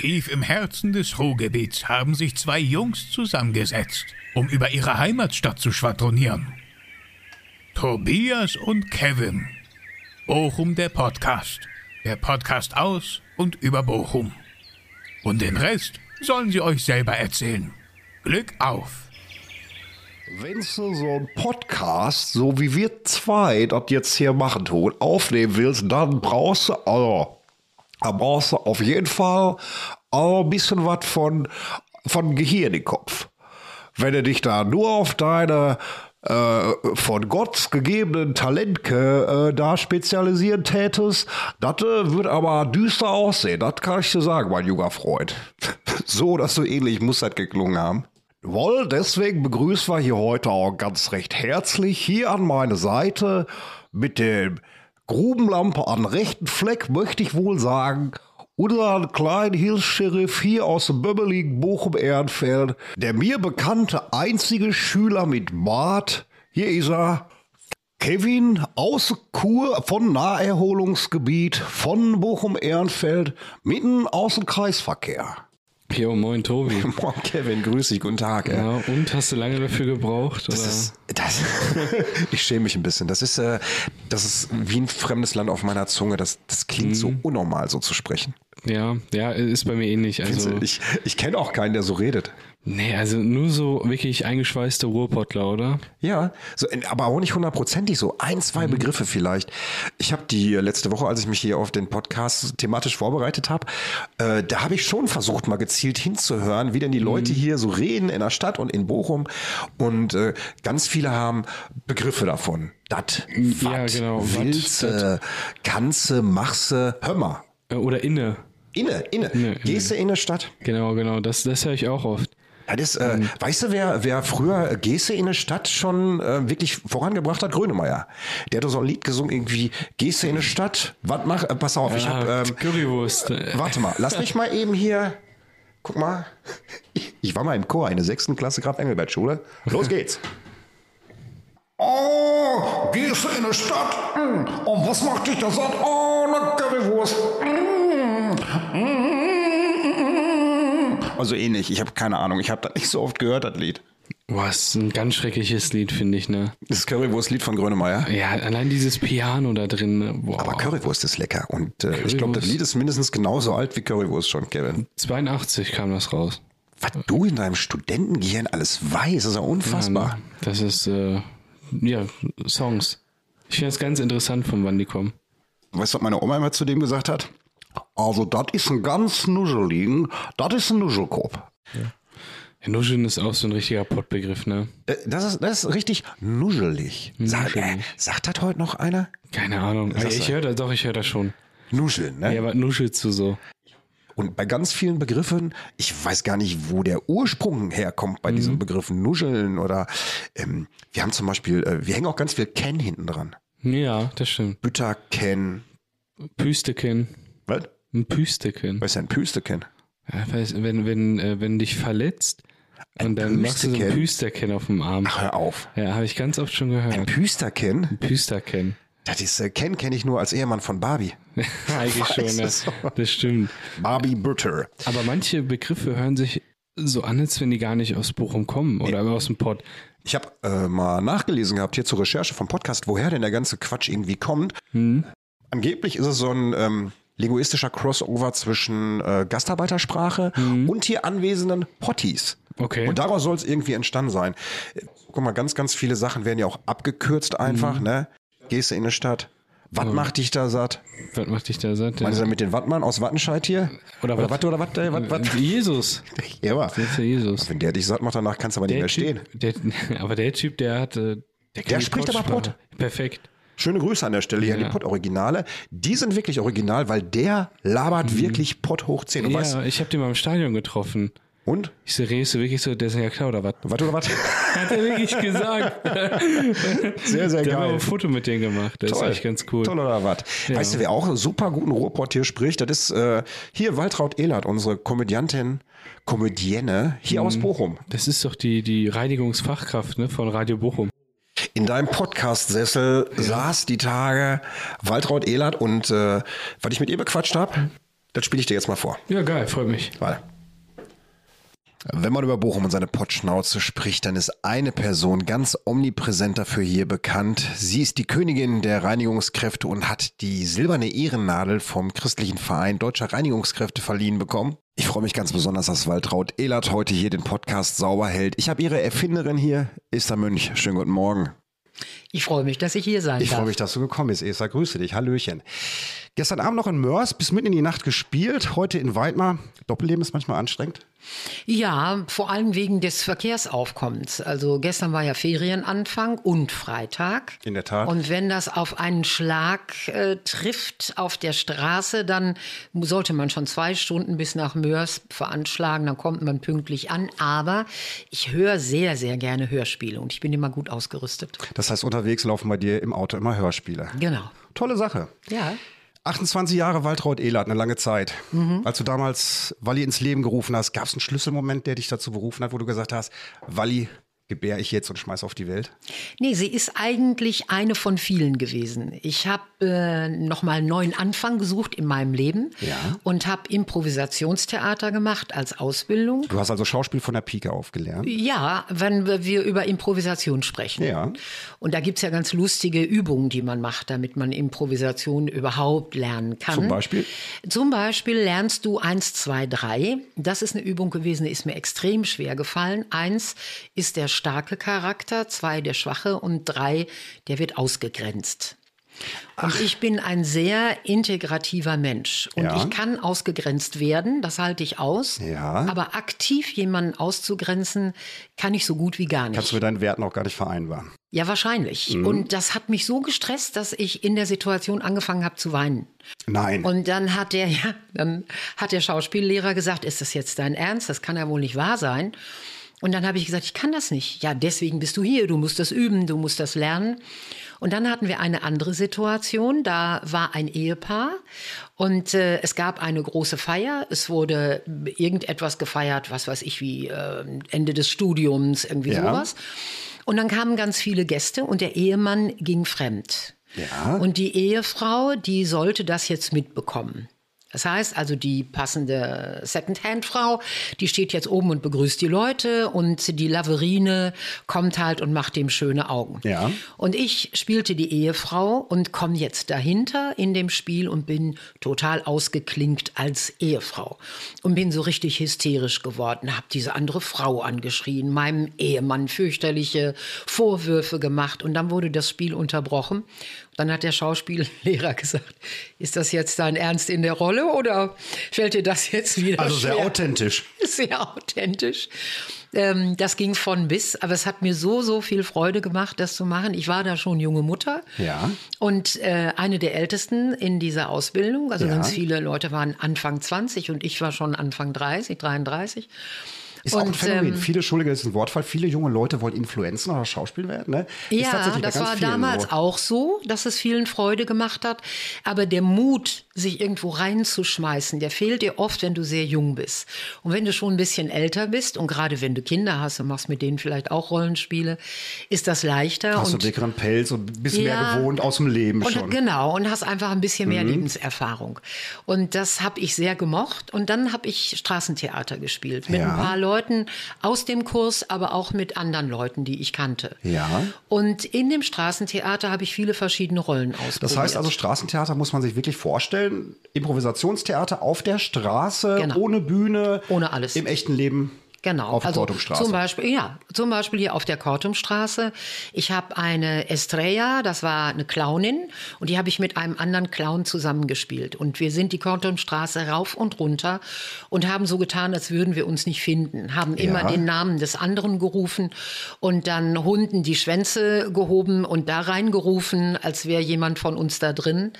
Tief im Herzen des Ruhrgebiets haben sich zwei Jungs zusammengesetzt, um über ihre Heimatstadt zu schwadronieren. Tobias und Kevin. Bochum der Podcast. Der Podcast aus und über Bochum. Und den Rest sollen sie euch selber erzählen. Glück auf! Wenn du so einen Podcast, so wie wir zwei das jetzt hier machen tun, aufnehmen willst, dann brauchst du, also, da brauchst du auf jeden Fall auch ein bisschen was von, von Gehirn im Kopf. Wenn du dich da nur auf deine äh, von Gott gegebenen Talentke äh, da spezialisieren tätest, das äh, wird aber düster aussehen. Das kann ich dir sagen, mein junger Freund. so dass so ähnlich muss das geklungen haben. Wohl, deswegen begrüßen wir hier heute auch ganz recht herzlich hier an meine Seite mit dem Grubenlampe an rechten Fleck, möchte ich wohl sagen, unseren kleinen Hilfs-Sheriff hier aus dem böbbeligen Bochum-Ehrenfeld, der mir bekannte einzige Schüler mit Bart, hier ist er, Kevin aus Kur von Naherholungsgebiet von Bochum-Ehrenfeld, mitten aus dem Kreisverkehr. Jo, moin Tobi. Moin Kevin, grüß dich, guten Tag. ey. Ja, und hast du lange dafür gebraucht? Das ist, das, ich schäme mich ein bisschen. Das ist, äh, das ist wie ein fremdes Land auf meiner Zunge. Das, das klingt so unnormal, so zu sprechen. Ja, ja, ist bei mir ähnlich. Also, ich ich kenne auch keinen, der so redet. nee, also nur so wirklich eingeschweißte Ruhrpottler, oder? Ja, so, aber auch nicht hundertprozentig so. Ein, zwei Begriffe vielleicht. Ich habe die letzte Woche, als ich mich hier auf den Podcast thematisch vorbereitet habe, äh, da habe ich schon versucht, mal gezielt hinzuhören, wie denn die Leute hier so reden in der Stadt und in Bochum. Und äh, ganz viele haben Begriffe davon. Dat, Ja, wat, genau, wat, willste, ganze, machse. Äh, Oder inne. Inne, inne. Inne, Gehst du in eine Stadt? Genau, genau. Das, das höre ich auch oft. Ja, das, äh, weißt du, wer, wer früher Geste in der Stadt schon äh, wirklich vorangebracht hat? Grönemeyer. Der hat doch so ein Lied gesungen, irgendwie Geste in der Stadt. Was mach, äh, pass auf, ich Ja, hab, ähm, Currywurst. Äh, warte mal, lass mich mal eben hier, guck mal. Ich, ich war mal im Chor, in der sechsten Klasse Graf Engelbert Schule. Los geht's. Oh, gehst du in die Stadt? Hm. Und was macht dich da satt? Oh, eine Currywurst. Also ähnlich, ich habe keine Ahnung, ich habe das nicht so oft gehört, das Lied. Boah, ist ein ganz schreckliches Lied, finde ich, ne? Das Currywurst-Lied von Grönemeyer. Ja, allein dieses Piano da drin. ne? Boah. Aber Currywurst ist lecker. Und äh, ich glaube, das Lied ist mindestens genauso alt wie Currywurst schon, Kevin. 82 kam das raus. Was du in deinem Studentengehirn alles weißt, ist ja unfassbar. Das ist, äh, ja, Songs. Ich finde es ganz interessant, von wann die kommen. Weißt du, was meine Oma immer zu dem gesagt hat? Also, das ist ein ganz nuscheligen, das ist ein Nuschelkorb. Ja, Nuscheln ist auch so ein richtiger Pottbegriff, ne? Äh, Das ist, das ist richtig nuschelig. Sag, äh, sagt das heute noch einer? Keine Ahnung. das ich höre das, doch, ich höre das schon. Nuscheln, ne? Ja, was nuschelst du so? Und bei ganz vielen Begriffen, ich weiß gar nicht, wo der Ursprung herkommt bei diesen Begriffen Nuscheln oder ähm, wir haben zum Beispiel, äh, wir hängen auch ganz viel Ken hinten dran. Ja, das stimmt. Bütterken. Püsteken. Was? Ein Püsteken. Was ist denn Püsteken? Ja, weiß, wenn, wenn, äh, wenn dich verletzt und dann machst du so ein? Püsterken auf dem Arm. Ach, hör auf. Ja, habe ich ganz oft schon Ein gehört. Püsterken? Püsterken. Das ist, äh, Ken kenne ich nur als Ehemann von Barbie. Eigentlich schon, ja. so. Das stimmt. Barbie Butter. Aber manche Begriffe hören sich so an, als wenn die gar nicht aus Bochum kommen oder aus dem Pott. Ich habe äh, mal nachgelesen gehabt hier zur Recherche vom Podcast, woher denn der ganze Quatsch irgendwie kommt. Angeblich ist es so ein ähm, linguistischer Crossover zwischen äh, Gastarbeitersprache und hier anwesenden Potties. Okay. Und daraus soll es irgendwie entstanden sein. Äh, Guck mal, ganz, ganz viele Sachen werden ja auch abgekürzt einfach, ne? Gehst du in eine Stadt. Was macht dich da satt? Was macht dich da satt? Meinst du mit den Wattmann aus Wattenscheid hier? Oder oder was? Oder was? Äh, was? Jesus. Ja, aber Das ist der Jesus. wenn der dich satt macht, danach kannst du aber nicht mehr stehen. Typ, der, aber der Typ, der hat. äh, Der, die spricht aber. Pott. Perfekt. Schöne Grüße an der Stelle hier an Ja. die Pott-Originale. Die sind wirklich original, weil der labert wirklich Pott hoch 10. Und, weißt, Mhm. Ja, ich habe den mal im Stadion getroffen. und? Ich so, redest du wirklich so, der ist ja klar, oder was? Was oder was? Hat er wirklich gesagt. Sehr, sehr Der geil. ein Foto mit denen gemacht. Das ist echt ganz cool. Toll oder was? Weißt du, wer auch super guten Ruhrpott hier spricht? Das ist äh, hier Waltraud Ehlert, unsere Komödiantin, Komödienne hier aus Mhm. Bochum. Das ist doch die, die Reinigungsfachkraft ne, von Radio Bochum. In deinem Podcast-Sessel saß die Tage Waltraud Ehlert und äh, was ich mit ihr bequatscht habe, Das spiele ich dir jetzt mal vor. Ja, geil, freut mich. Warte. Wenn man über Bochum und seine Pottschnauze spricht, dann ist eine Person ganz omnipräsent dafür hier bekannt. Sie ist die Königin der Reinigungskräfte und hat die silberne Ehrennadel vom christlichen Verein Deutscher Reinigungskräfte verliehen bekommen. Ich freue mich ganz besonders, dass Waltraud Ehlert heute hier den Podcast sauber hält. Ich habe ihre Erfinderin hier, Esther Mönch. Schönen guten Morgen. Ich freue mich, dass ich hier sein Ich darf. freue mich, dass du gekommen bist, Esther. Grüße dich. Hallöchen. Gestern Abend noch in Mörs, bis mitten in die Nacht gespielt. Heute in Weidmar. Doppelleben ist manchmal anstrengend. Ja, vor allem wegen des Verkehrsaufkommens. Also gestern war ja Ferienanfang und Freitag. In der Tat. Und wenn das auf einen Schlag äh, trifft auf der Straße, dann sollte man schon zwei Stunden bis nach Mörs veranschlagen, dann kommt man pünktlich an. Aber ich höre sehr, sehr gerne Hörspiele und ich bin immer gut ausgerüstet. Das heißt, unterwegs laufen bei dir im Auto immer Hörspiele. Genau. Tolle Sache. Ja. 28 Jahre Waltraud Ehlert, eine lange Zeit. Als du damals Walli ins Leben gerufen hast, gab es einen Schlüsselmoment, der dich dazu berufen hat, wo du gesagt hast, Walli gebär ich jetzt und schmeiß auf die Welt? Nee, sie ist eigentlich eine von vielen gewesen. Ich habe äh, nochmal einen neuen Anfang gesucht in meinem Leben Ja. und habe Improvisationstheater gemacht als Ausbildung. Du hast also Schauspiel von der Pike aufgelernt. Ja, wenn wir über Improvisation sprechen. Ja. Und da gibt's ja ganz lustige Übungen, die man macht, damit man Improvisation überhaupt lernen kann. Zum Beispiel? Zum Beispiel lernst du eins, zwei, drei. Das ist eine Übung gewesen, die ist mir extrem schwer gefallen. Eins ist der starke Charakter, zwei der schwache und drei, der wird ausgegrenzt. Und ich bin ein sehr integrativer Mensch. Und Ja. ich kann ausgegrenzt werden, das halte ich aus. Ja. Aber aktiv jemanden auszugrenzen, kann ich so gut wie gar nicht. Kannst du mit deinen Werten auch gar nicht vereinbaren. Ja, wahrscheinlich. Mhm. Und das hat mich so gestresst, dass ich in der Situation angefangen habe zu weinen. Nein. Und dann hat der, ja, dann hat der Schauspiellehrer gesagt, ist das jetzt dein Ernst? Das kann ja wohl nicht wahr sein. Und dann habe ich gesagt, ich kann das nicht. Ja, deswegen bist du hier. Du musst das üben, du musst das lernen. Und dann hatten wir eine andere Situation. Da war ein Ehepaar und äh, es gab eine große Feier. Es wurde irgendetwas gefeiert, was weiß ich, wie äh, Ende des Studiums, irgendwie Ja. sowas. Und dann kamen ganz viele Gäste und der Ehemann ging fremd. Ja. Und die Ehefrau, die sollte das jetzt mitbekommen. Das heißt also, die passende Secondhand-Frau, die steht jetzt oben und begrüßt die Leute und die Laverine kommt halt und macht dem schöne Augen. Ja. Und ich spielte die Ehefrau und komme jetzt dahinter in dem Spiel und bin total ausgeklinkt als Ehefrau und bin so richtig hysterisch geworden, habe diese andere Frau angeschrien, meinem Ehemann fürchterliche Vorwürfe gemacht und dann wurde das Spiel unterbrochen. Dann hat der Schauspiellehrer gesagt, ist das jetzt dein Ernst in der Rolle oder fällt dir das jetzt wieder Also sehr schwer? authentisch. sehr authentisch. Ähm, das ging von bis, aber es hat mir so, so viel Freude gemacht, das zu machen. Ich war da schon junge Mutter. Ja. Und äh, eine der Ältesten in dieser Ausbildung. Also Ja. ganz viele Leute waren Anfang 20 und ich war schon Anfang 30, 33. Ist auch ein Und, Phänomen. ähm, viele, Entschuldige, das ist ein Wortfall, viele junge Leute wollen Influenzen oder Schauspiel werden. Ne? Ja, das war damals so. auch so, dass es vielen Freude gemacht hat. Aber der Mut, sich irgendwo reinzuschmeißen, der fehlt dir oft, wenn du sehr jung bist. Und wenn du schon ein bisschen älter bist und gerade wenn du Kinder hast und machst mit denen vielleicht auch Rollenspiele, ist das leichter. Hast du und dickeren Pelz und bist mehr Ja. gewohnt aus dem Leben und, schon. Mhm. Genau, und hast einfach ein bisschen mehr Lebenserfahrung. Und das habe ich sehr gemocht. Und dann habe ich Straßentheater gespielt mit Ja. ein paar Leuten aus dem Kurs, aber auch mit anderen Leuten, die ich kannte. Ja. Und in dem Straßentheater habe ich viele verschiedene Rollen ausprobiert. Das heißt also, Straßentheater muss man sich wirklich vorstellen. Improvisationstheater auf der Straße, Genau. ohne Bühne, Ohne alles. Im echten Leben. Genau, Auf also Kortumstraße. zum Beispiel, ja, zum Beispiel hier auf der Kortumstraße. Ich habe eine Estrella, das war eine Clownin, und die habe ich mit einem anderen Clown zusammengespielt. Und wir sind die Kortumstraße rauf und runter und haben so getan, als würden wir uns nicht finden, haben immer den Namen des anderen gerufen und dann Hunden die Schwänze gehoben und da reingerufen, als wäre jemand von uns da drin.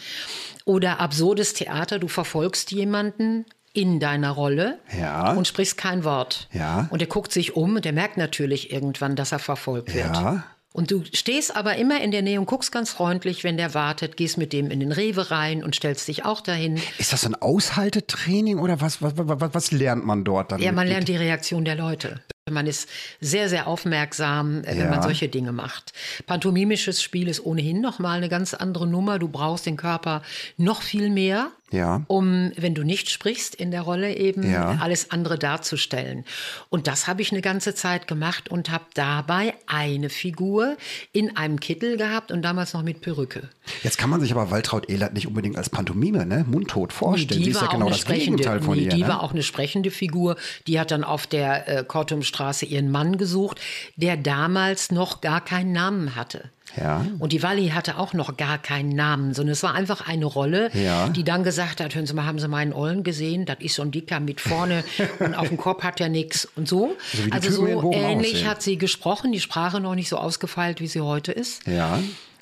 Oder absurdes Theater, du verfolgst jemanden in deiner Rolle Ja. und sprichst kein Wort. Ja. Und er guckt sich um und er merkt natürlich irgendwann, dass er verfolgt wird. Ja. Und du stehst aber immer in der Nähe und guckst ganz freundlich, wenn der wartet, gehst mit dem in den Rewe rein und stellst dich auch dahin. Ist das ein Aushaltetraining oder was, was, was, was lernt man dort dann? Ja, man lernt die Reaktion der Leute. Man ist sehr, sehr aufmerksam, äh, wenn Ja. man solche Dinge macht. Pantomimisches Spiel ist ohnehin noch mal eine ganz andere Nummer. Du brauchst den Körper noch viel mehr. Ja. um, wenn du nicht sprichst in der Rolle, eben Ja. alles andere darzustellen. Und das habe ich eine ganze Zeit gemacht und habe dabei eine Figur in einem Kittel gehabt und damals noch mit Perücke. Jetzt kann man sich aber Waltraud Ehlert nicht unbedingt als Pantomime, ne? Mundtot vorstellen. Nee, Sie ist ja genau das Gegenteil von nee, ihr. Die ne? war auch eine sprechende Figur. Die hat dann auf der äh, Kortumstraße ihren Mann gesucht, der damals noch gar keinen Namen hatte. Ja. Und die Walli hatte auch noch gar keinen Namen, sondern es war einfach eine Rolle, Ja. die dann gesagt hat, hören Sie mal, haben Sie meinen Ollen gesehen? Das ist so ein Dicker mit vorne und auf dem Kopf hat er nichts und so. Also in so ähnlich aussehen. hat sie gesprochen, die Sprache noch nicht so ausgefeilt, wie sie heute ist. Ja.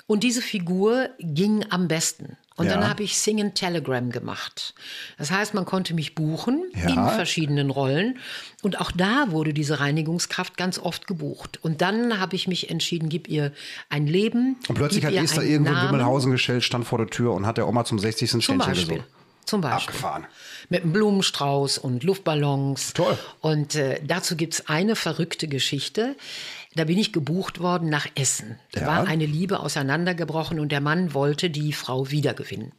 Und diese Figur ging am besten. Und Ja. dann habe ich Sing and Telegram gemacht. Das heißt, man konnte mich buchen Ja. in verschiedenen Rollen. Und auch da wurde diese Reinigungskraft ganz oft gebucht. Und dann habe ich mich entschieden, gib ihr ein Leben. Und plötzlich hat Esther irgendwo in. Wimmelhausen gestellt, stand vor der Tür und hat der Oma zum 60. Zum Ständchen gesungen. Zum Beispiel. Abgefahren. Mit einem Blumenstrauß und Luftballons. Toll. Und äh, dazu gibt's eine verrückte Geschichte. Da bin ich gebucht worden nach Essen. Da Ja. war eine Liebe auseinandergebrochen und der Mann wollte die Frau wiedergewinnen.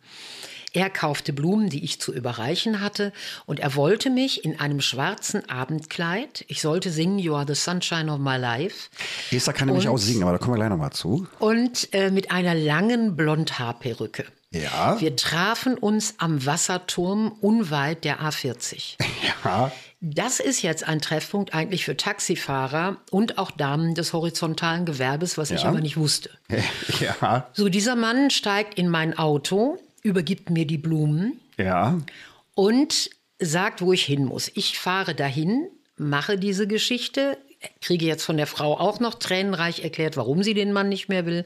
Er kaufte Blumen, die ich zu überreichen hatte, und er wollte mich in einem schwarzen Abendkleid, ich sollte singen You are the sunshine of my life, Esther kann nämlich auch singen, aber da kommen wir gleich nochmal zu. und äh, mit einer langen Blondhaarperücke. Ja. Wir trafen uns am Wasserturm unweit der A40. Ja. Das ist jetzt ein Treffpunkt eigentlich für Taxifahrer und auch Damen des horizontalen Gewerbes, was ich Ja. aber nicht wusste. Ja. So, dieser Mann steigt in mein Auto, übergibt mir die Blumen Ja. und sagt, wo ich hin muss. Ich fahre dahin, mache diese Geschichte, kriege jetzt von der Frau auch noch tränenreich erklärt, warum sie den Mann nicht mehr will,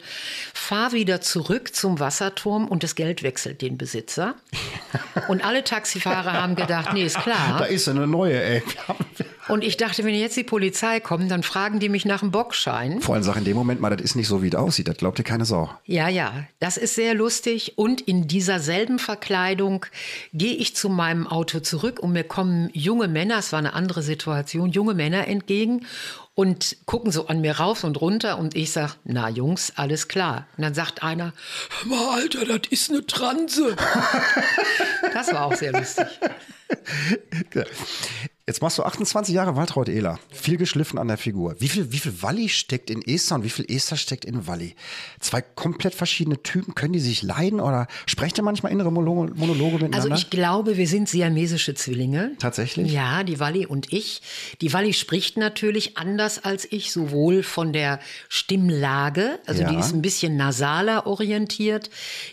fahre wieder zurück zum Wasserturm und das Geld wechselt den Besitzer. Und alle Taxifahrer haben gedacht, nee, ist Da klar. ist eine neue, ey. Und ich dachte, wenn jetzt die Polizei kommt, dann fragen die mich nach dem Bockschein. Vor allem sag in dem Moment mal, das ist nicht so, wie es aussieht. Das glaubt dir keine Sau. Ja, ja, das ist sehr lustig. Und in dieser selben Verkleidung gehe ich zu meinem Auto zurück und mir kommen junge Männer, es war eine andere Situation, junge Männer entgegen und gucken so an mir rauf und runter und ich sag, na Jungs, alles klar. Und dann sagt einer, "Hör mal Alter, das ist eine Transe. das war auch sehr lustig. Jetzt machst du 28 Jahre Waltraud Ehler. Viel geschliffen an der Figur. Wie viel, wie viel Walli steckt in Esther und wie viel Esther steckt in Walli? Zwei komplett verschiedene Typen. Können die sich leiden oder sprecht ihr manchmal innere Monologe, Monologe miteinander? Also ich glaube, wir sind siamesische Zwillinge. Tatsächlich? Ja, die Walli und ich. Die Walli spricht natürlich anders als ich, sowohl von der Stimmlage, also Ja. die ist ein bisschen nasaler orientiert,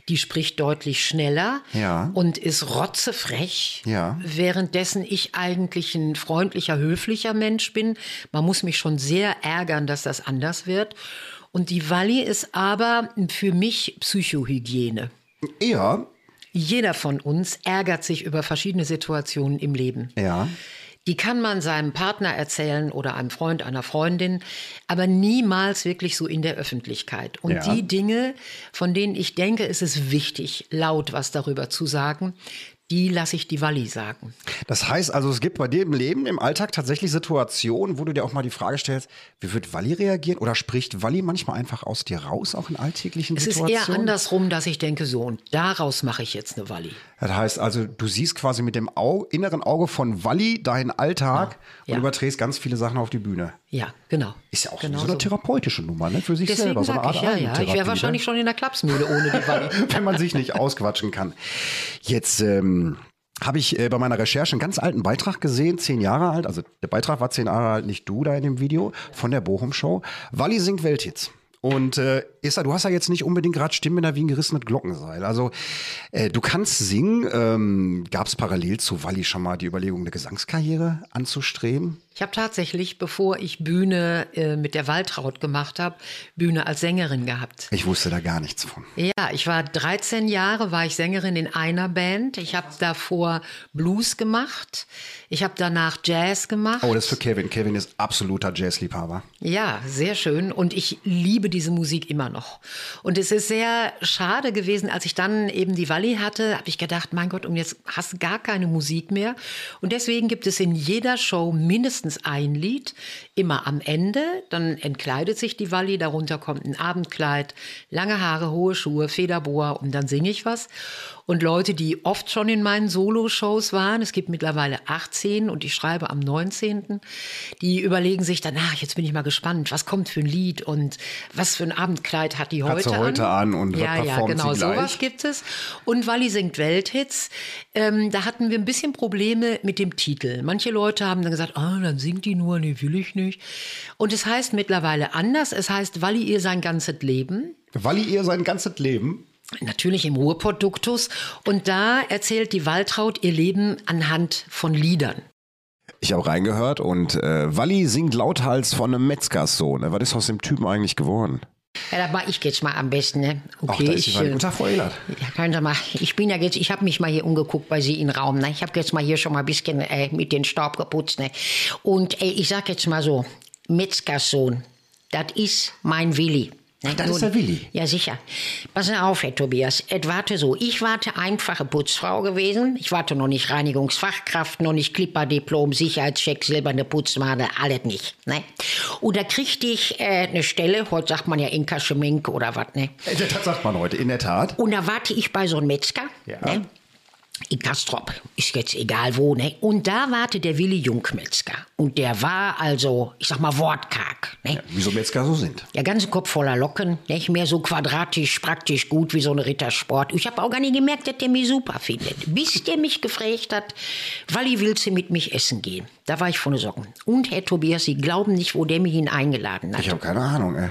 die spricht deutlich schneller Ja. und ist rotzefrech, Ja. währenddessen ich eigentlich ein freundlicher, höflicher Mensch bin. Man muss mich schon sehr ärgern, dass das anders wird. Und die Walli ist aber für mich Psychohygiene. Eher, Jeder von uns ärgert sich über verschiedene Situationen im Leben. ja. Die kann man seinem Partner erzählen oder einem Freund, einer Freundin, aber niemals wirklich so in der Öffentlichkeit. Und Ja. die Dinge, von denen ich denke, es ist wichtig, laut was darüber zu sagen, die lasse ich die Walli sagen. Das heißt also, es gibt bei dir im Leben, im Alltag tatsächlich Situationen, wo du dir auch mal die Frage stellst, wie wird Walli reagieren? Oder spricht Walli manchmal einfach aus dir raus, auch in alltäglichen Es ist Situationen? eher andersrum, dass ich denke, so, und daraus mache ich jetzt eine Walli. Das heißt also, du siehst quasi mit dem Au inneren Auge von Walli deinen Alltag Ja. und überträgst ganz viele Sachen auf die Bühne. Ja, genau. Ist ja auch genau so eine therapeutische Nummer, ne? Für sich Deswegen selber. So eine Art ich, ja, ja. Ich wäre wahrscheinlich ne? schon in der Klapsmühle ohne die Walli. wenn man sich nicht ausquatschen kann. Jetzt ähm, habe ich äh, bei meiner Recherche einen ganz alten Beitrag gesehen, zehn Jahre alt. Also der Beitrag war zehn Jahre alt, nicht du da in dem Video, von der Bochum Show. Walli singt Welthits. Und äh, Esther, du hast ja jetzt nicht unbedingt gerade Stimmbänder wie ein gerissenes Glockenseil. Also äh, du kannst singen. Ähm, Gab es parallel zu Walli schon mal die Überlegung, eine Gesangskarriere anzustreben? Ich habe tatsächlich, bevor ich Bühne äh, mit der Waltraud gemacht habe, Bühne als Sängerin gehabt. Ich wusste da gar nichts von. Ja, ich war 13 Jahre, war ich Sängerin in einer Band. Ich habe davor Blues gemacht. Ich habe danach Jazz gemacht. Oh, das ist für Kevin. Kevin ist absoluter Jazzliebhaber. Ja, sehr schön. Und ich liebe diese Musik immer noch. Und es ist sehr schade gewesen, als ich dann eben die Walli hatte, habe ich gedacht, mein Gott, und jetzt hast du gar keine Musik mehr. Und deswegen gibt es in jeder Show mindestens ein Lied, immer am Ende. Dann entkleidet sich die Walli, darunter kommt ein Abendkleid, lange Haare, hohe Schuhe, Federboa und dann singe ich was. Und Leute, die oft schon in meinen Solo-Shows waren, es gibt mittlerweile 18 und ich schreibe am 19., die überlegen sich dann, ach, jetzt bin ich mal gespannt, was kommt für ein Lied und was für ein Abendkleid hat die Hat heute sie heute an und ja, ja, genau, sowas gibt es. Und Walli singt Welthits. Ähm, da hatten wir ein bisschen Probleme mit dem Titel. Manche Leute haben dann gesagt, ah, dann singt die nur, nee, will ich nicht. Und es heißt mittlerweile anders. Es heißt Walli ihr sein ganzes Leben. Walli ihr sein ganzes Leben. Natürlich im Ruhrpott-Duktus. Und da erzählt die Waltraud ihr Leben anhand von Liedern. Ich habe reingehört und äh, Walli singt lauthals von einem Metzgerssohn. Was ist aus dem Typen eigentlich geworden? Ja, das mache ich jetzt mal am besten. Ne? Ach, da ist die ich, Guten Tag, Frau Ehlert. Ja, können Sie mal. Ich bin ja jetzt, ich habe mich mal hier umgeguckt bei Sie im Raum. Ne? Ich habe jetzt mal hier schon mal ein bisschen äh, mit den Staub geputzt. Ne? Und äh, ich sag jetzt mal so, Metzgerssohn, das ist mein Willi. Ne? das ist der Willi? Ja, sicher. Pass auf, Herr Tobias. Es warte so. Ich warte einfache Putzfrau gewesen. Ich warte noch nicht Reinigungsfachkraft, noch nicht Clipper-Diplom, Sicherheitscheck, silberne Putzmade, alles nicht. Ne? Und da kriegte ich äh, eine Stelle, heute sagt man ja Inka Schmink oder was, ne? Äh, Das sagt man heute, in der Tat. Und da warte ich bei so einem Metzger, Ja. ne? In Kastrop, ist jetzt egal wo, ne? Und da warte der Willi Jungmetzger. Und der war also, ich sag mal, wortkarg, ne? Wieso Metzger so sind. Der ganze Kopf voller Locken, nicht mehr so quadratisch, praktisch gut wie so ein Rittersport. Ich habe auch gar nicht gemerkt, dass der mich super findet. Bis der mich gefragt hat, Walli, willst du mit mich essen gehen? Da war ich von den Socken. Und Herr Tobias, Sie glauben nicht, wo der mich ihn eingeladen hat. Ich habe keine Ahnung, ey.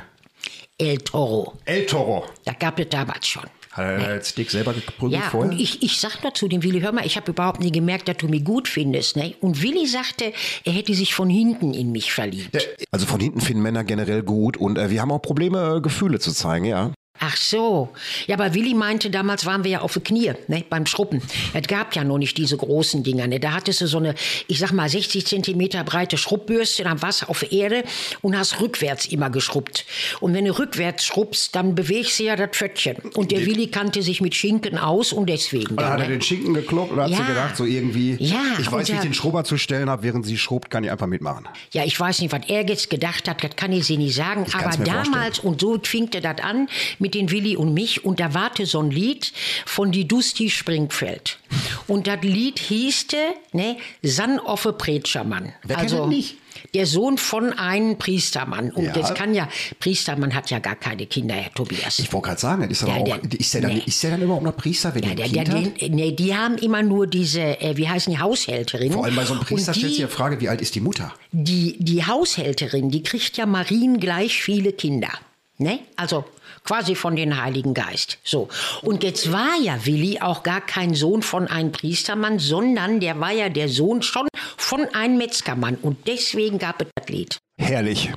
El Toro. El Toro. Da gab es damals schon. Hat er jetzt Dick selber geprügelt Ja, vorher? und ich, ich sag nur zu dem Willi, hör mal, ich habe überhaupt nie gemerkt, dass du mich gut findest. Ne? Und Willi sagte, er hätte sich von hinten in mich verliebt. also von hinten finden Männer generell gut und äh, wir haben auch Probleme, äh, Gefühle zu zeigen, ja. Ach so. Ja, aber Willi meinte, damals waren wir ja auf die Knie, ne, beim Schruppen. Es gab ja noch nicht diese großen Dinger, ne. Da hattest du so eine, ich sag mal, 60 Zentimeter breite Schrubbürste, dann warst du auf Erde und hast rückwärts immer geschrubbt. Und wenn du rückwärts schrubbst, dann bewegst du ja das Pföttchen. Und der Willi kannte sich mit Schinken aus und deswegen. Dann dann, hat er ne? den Schinken gekloppt und hat Ja. sie gedacht, so irgendwie, Ja, ich weiß, wie ich den Schrubber zu stellen habe, während sie schrubbt, kann ich einfach mitmachen. Ja, ich weiß nicht, was er jetzt gedacht hat, das kann ich sie nicht sagen. Aber damals, und so fingte das an mit den Willi und mich, und da warte so ein Lied von die Dusti Springfeld. Und das Lied hießte, ne, San Offe Pretschermann. Wer also, das nicht? Der Sohn von einem Priestermann. Und Ja. jetzt kann ja, Priestermann hat ja gar keine Kinder, Herr Tobias. Ich wollte gerade sagen, ist, er Ja, auch, der- ist, der dann, nee. ist der dann überhaupt noch Priester, wenn ja, er der, der, der, nee, die haben immer nur diese, äh, wie heißen die, Haushälterin. Vor allem bei so einem Priester die- stellt sich die Frage, wie alt ist die Mutter? die, die Haushälterin, die kriegt ja Marien gleich viele Kinder. Ne? Also quasi von den Heiligen Geist. So. Und jetzt war ja Willi auch gar kein Sohn von einem Priestermann, sondern der war ja der Sohn schon von einem Metzgermann. Und deswegen gab es das Lied. Herrlich.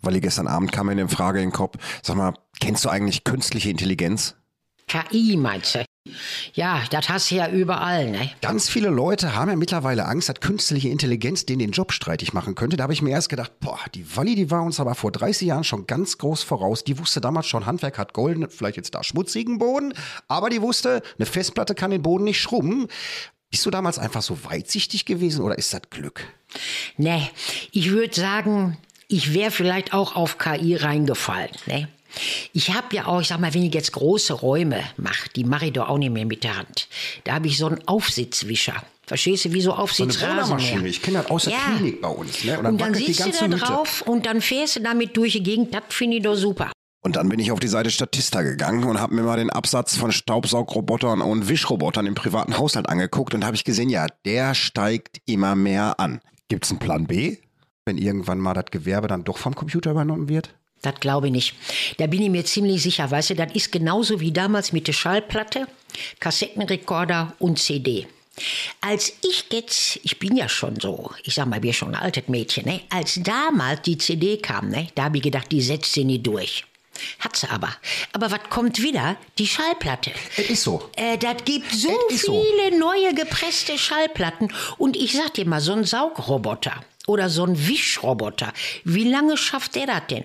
Weil gestern Abend kam mir eine Frage in den Kopf. Sag mal, kennst du eigentlich künstliche Intelligenz? KI meinst du? Ja, das hast du ja überall, ne? Ganz viele Leute haben ja mittlerweile Angst, dass künstliche Intelligenz denen den Job streitig machen könnte. Da habe ich mir erst gedacht, boah, die Walli, die war uns aber vor 30 Jahren schon ganz groß voraus. Die wusste damals schon, Handwerk hat golden, vielleicht jetzt da schmutzigen Boden, aber die wusste, eine Festplatte kann den Boden nicht schrubben. Bist du damals einfach so weitsichtig gewesen oder ist das Glück? Ne, ich würde sagen, ich wäre vielleicht auch auf KI reingefallen, ne? Ich habe ja auch, ich sag mal, wenn ich jetzt große Räume mache, die mache ich doch auch nicht mehr mit der Hand. Da habe ich so einen Aufsitzwischer. Verstehst du, wie so So Aufsitzrasenmäher. Bohrmaschine. Ich kenne das aus der Ja. Klinik bei uns. Ne? Und dann wackelt sitzt du da drauf und dann fährst du damit durch die Gegend. Das finde ich doch super. Und dann bin ich auf die Seite Statista gegangen und habe mir mal den Absatz von Staubsaugrobotern und Wischrobotern im privaten Haushalt angeguckt und habe ich gesehen, ja, der steigt immer mehr an. Gibt es einen Plan B, wenn irgendwann mal das Gewerbe dann doch vom Computer übernommen wird? Das glaube ich nicht. Da bin ich mir ziemlich sicher. Weißt du, das ist genauso wie damals mit der Schallplatte, Kassettenrekorder und CD. Als ich jetzt, ich bin ja schon so, ich sag mal, wir schon ein altes Mädchen, ne? als damals die CD kam, ne? da habe ich gedacht, die setzt sie nie durch. Hat sie aber. Aber was kommt wieder? Die Schallplatte. Es ist so. Äh, das gibt so ist so. viele neue gepresste Schallplatten. Und ich sag dir mal, so ein Saugroboter oder so ein Wischroboter, wie lange schafft der das denn?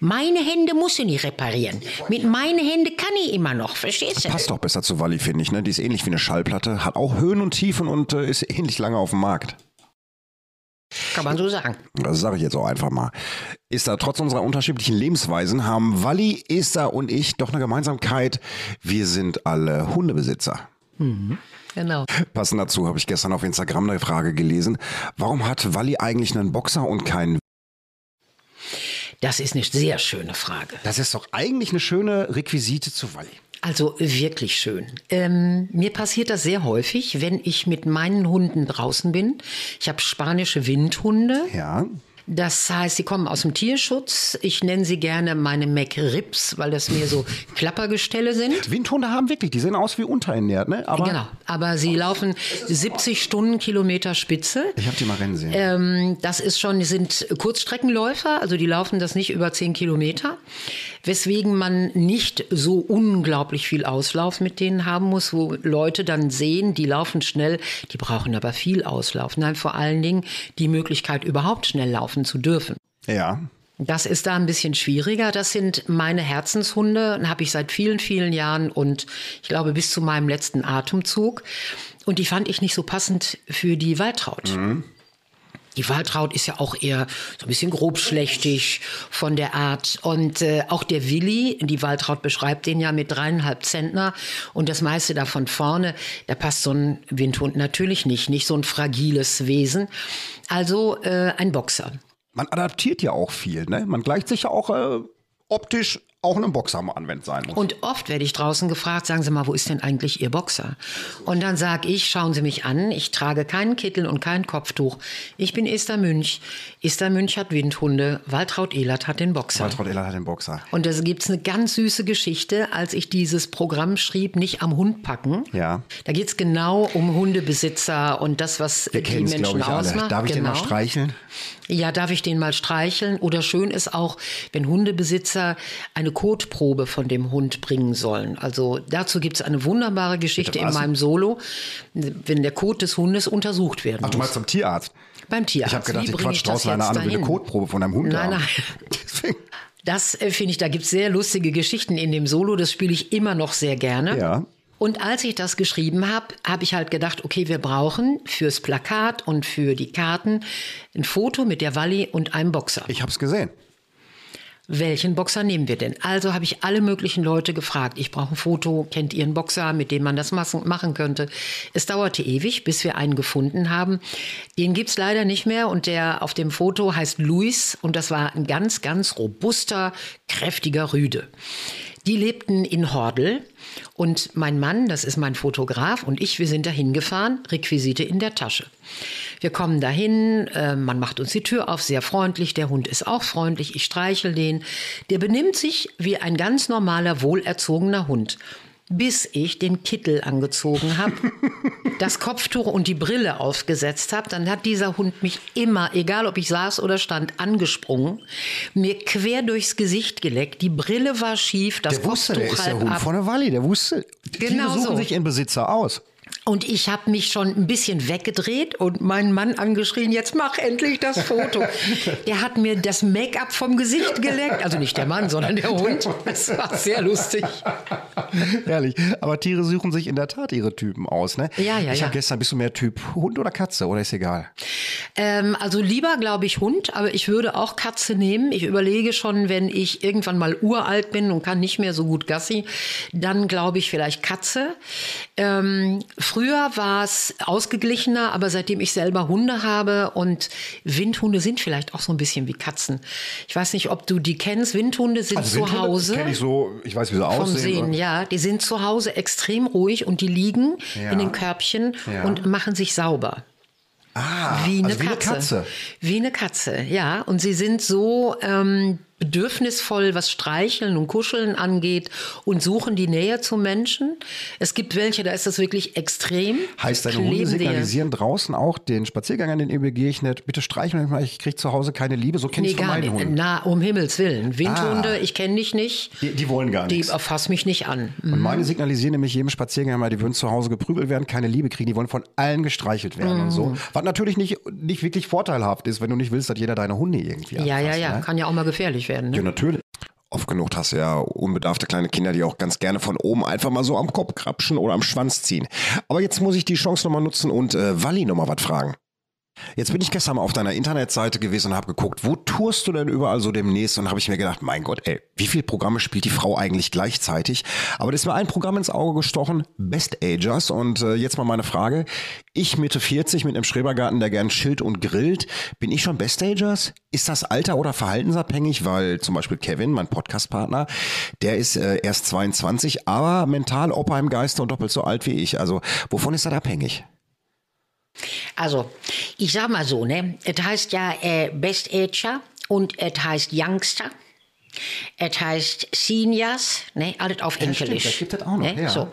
Meine Hände muss ich nicht reparieren. Mit meinen Händen kann ich immer noch, verstehst du? Passt doch besser zu Walli, finde ich. Ne? Die ist ähnlich wie eine Schallplatte, hat auch Höhen und Tiefen und äh, ist ähnlich lange auf dem Markt. Kann man so sagen. Das sage ich jetzt auch einfach mal. Ist da trotz unserer unterschiedlichen Lebensweisen haben Walli, Esther und ich doch eine Gemeinsamkeit. Wir sind alle Hundebesitzer. Genau. Passend dazu habe ich gestern auf Instagram eine Frage gelesen. Warum hat Walli eigentlich einen Boxer und keinen? Das ist eine sehr schöne Frage. Das ist doch eigentlich eine schöne Requisite zu Walli. Also wirklich schön. Ähm, mir passiert das sehr häufig, wenn ich mit meinen Hunden draußen bin. Ich habe spanische Windhunde. Ja. Das heißt, sie kommen aus dem Tierschutz. Ich nenne sie gerne meine McRibs, weil das mir so Klappergestelle sind. Windhunde haben wirklich, die sehen aus wie unterernährt, ne? Aber Genau, aber sie laufen 70 Stundenkilometer Spitze. ich habe die mal rennen sehen. Ähm, das ist schon, die sind Kurzstreckenläufer, also die laufen das nicht über 10 Kilometer, weswegen man nicht so unglaublich viel Auslauf mit denen haben muss, wo Leute dann sehen, die laufen schnell, die brauchen aber viel Auslauf. Nein, vor allen Dingen die Möglichkeit, überhaupt schnell laufen zu dürfen. ja. Das ist da ein bisschen schwieriger. Das sind meine Herzenshunde, habe ich seit vielen, vielen Jahren und ich glaube bis zu meinem letzten Atemzug. Und die fand ich nicht so passend für die Waltraud. Die Waltraud ist ja auch eher so ein bisschen grobschlächtig von der Art. Und äh, auch der Willi, die Waltraud beschreibt den ja mit dreieinhalb Zentner und das meiste davon vorne, da passt so ein Windhund natürlich nicht, nicht so ein fragiles Wesen. Also äh, ein Boxer. Man adaptiert ja auch viel, ne? Man gleicht sich ja auch äh, optisch auch einem Boxer mal an, wenn es sein muss. Und oft werde ich draußen gefragt, sagen Sie mal, wo ist denn eigentlich Ihr Boxer? Und dann sage ich, schauen Sie mich an, ich trage keinen Kittel und kein Kopftuch. Ich bin Esther Münch. Esther Münch hat Windhunde, Waltraud Ehlert hat den Boxer. Waltraud Ehlert hat den Boxer. Und da gibt's eine ganz süße Geschichte, als ich dieses Programm schrieb, nicht am Hund packen. Ja. Da geht's genau um Hundebesitzer und das, was Wir die es, Menschen ich, alle. ausmacht. Darf ich den mal Genau. streicheln? Ja, darf ich den mal streicheln? Oder schön ist auch, wenn Hundebesitzer eine Kotprobe von dem Hund bringen sollen. Also dazu gibt's eine wunderbare Geschichte in meinem Solo, wenn der Kot des Hundes untersucht werden Ach, du muss. meinst zum Tierarzt? Beim Tierarzt. Ich habe gedacht, Wie ich quatsch draußen jetzt an und will eine? Kotprobe von einem Hund Nein, haben. nein. Das äh, finde ich, da gibt's sehr lustige Geschichten in dem Solo. Das spiele ich immer noch sehr gerne. Ja. Und als ich das geschrieben habe, habe ich halt gedacht, okay, wir brauchen fürs Plakat und für die Karten ein Foto mit der Walli und einem Boxer. Ich habe es gesehen. Welchen Boxer nehmen wir denn? Also habe ich alle möglichen Leute gefragt. Ich brauche ein Foto. Kennt ihr einen Boxer, mit dem man das machen könnte? Es dauerte ewig, bis wir einen gefunden haben. Den gibt's leider nicht mehr und der auf dem Foto heißt Luis und das war ein ganz, ganz robuster, kräftiger Rüde. Die lebten in Hordel und mein Mann, das ist mein Fotograf und ich, wir sind dahin gefahren, Requisite in der Tasche. Wir kommen dahin, äh, man macht uns die Tür auf, sehr freundlich, der Hund ist auch freundlich, ich streichel den. Der benimmt sich wie ein ganz normaler, wohlerzogener Hund. Bis ich den Kittel angezogen habe, das Kopftuch und die Brille aufgesetzt habe, dann hat dieser Hund mich immer, egal ob ich saß oder stand, angesprungen, mir quer durchs Gesicht geleckt. Die Brille war schief, das Der wusste, Kopftuch der ist der Hund ab. von der Walli. Der wusste. Genau Tiere suchen so. sich ihren Besitzer aus. Und ich habe mich schon ein bisschen weggedreht und meinen Mann angeschrien, jetzt mach endlich das Foto. Der hat mir das Make-up vom Gesicht geleckt. Also nicht der Mann, sondern der Hund. Das war sehr lustig. Ehrlich. Aber Tiere suchen sich in der Tat ihre Typen aus, ne? Ja, ja, Ich ja. habe gestern, bist du mehr Typ Hund oder Katze? Oder ist egal? Ähm, also lieber, glaube ich, Hund, aber ich würde auch Katze nehmen. Ich überlege schon, wenn ich irgendwann mal uralt bin und kann nicht mehr so gut Gassi, dann glaube ich vielleicht Katze. Ähm, früher war es ausgeglichener, aber seitdem ich selber Hunde habe und Windhunde sind vielleicht auch so ein bisschen wie Katzen. Ich weiß nicht, ob du die kennst. Windhunde sind zu Windhunde Hause. Kenn ich so, ich weiß, wie sie Vom aussehen. Sehen, ja. Die sind zu Hause extrem ruhig und die liegen Ja. in den Körbchen Ja. und machen sich sauber. Ah, Wie eine, also wie eine Katze. Katze. Wie eine Katze, ja. Und sie sind so ähm, bedürfnisvoll, was Streicheln und Kuscheln angeht und suchen die Nähe zum Menschen. Es gibt welche, da ist das wirklich extrem. Heißt deine Hunde dir- signalisieren draußen auch den Spaziergängern, den ihr begegnet, bitte streicheln mich mal, ich kriege zu Hause keine Liebe. So kenne Nee, ich von meinen. Hunden. Na, um Himmels Willen. Windhunde, Ah. ich kenne dich nicht. Die, die wollen gar Die nichts. erfass mich nicht an. Und meine signalisieren nämlich jedem Spaziergänger mal, die würden zu Hause geprügelt werden, keine Liebe kriegen, die wollen von allen gestreichelt werden und Mhm. so. Was natürlich nicht, nicht wirklich vorteilhaft ist, wenn du nicht willst, dass jeder deine Hunde irgendwie Ja, ja, anfasst, ja. Ne? Kann ja auch mal gefährlich werden. Ne? Ja, natürlich. Oft genug hast du ja unbedarfte kleine Kinder, die auch ganz gerne von oben einfach mal so am Kopf krapschen oder am Schwanz ziehen. Aber jetzt muss ich die Chance nochmal nutzen und äh, Walli nochmal was fragen. Jetzt bin ich gestern mal auf deiner Internetseite gewesen und habe geguckt, wo tourst du denn überall so demnächst? Und habe ich mir gedacht, mein Gott, ey, wie viele Programme spielt die Frau eigentlich gleichzeitig? Aber da ist mir ein Programm ins Auge gestochen, Best Agers. Und äh, jetzt mal meine Frage. Ich Mitte 40 mit einem Schrebergarten, der gern chillt und grillt. Bin ich schon Best Agers? Ist das Alter oder verhaltensabhängig? Weil zum Beispiel Kevin, mein Podcastpartner, der ist äh, erst 22, aber mental Opa im Geiste und doppelt so alt wie ich. Also wovon ist das abhängig? Also, ich sag mal so, ne? Es heißt ja äh, Best Ager und es heißt Youngster. Es heißt Seniors, ne, alles auf Ja, Englisch. stimmt, das gibt es auch noch, ne? ja. so.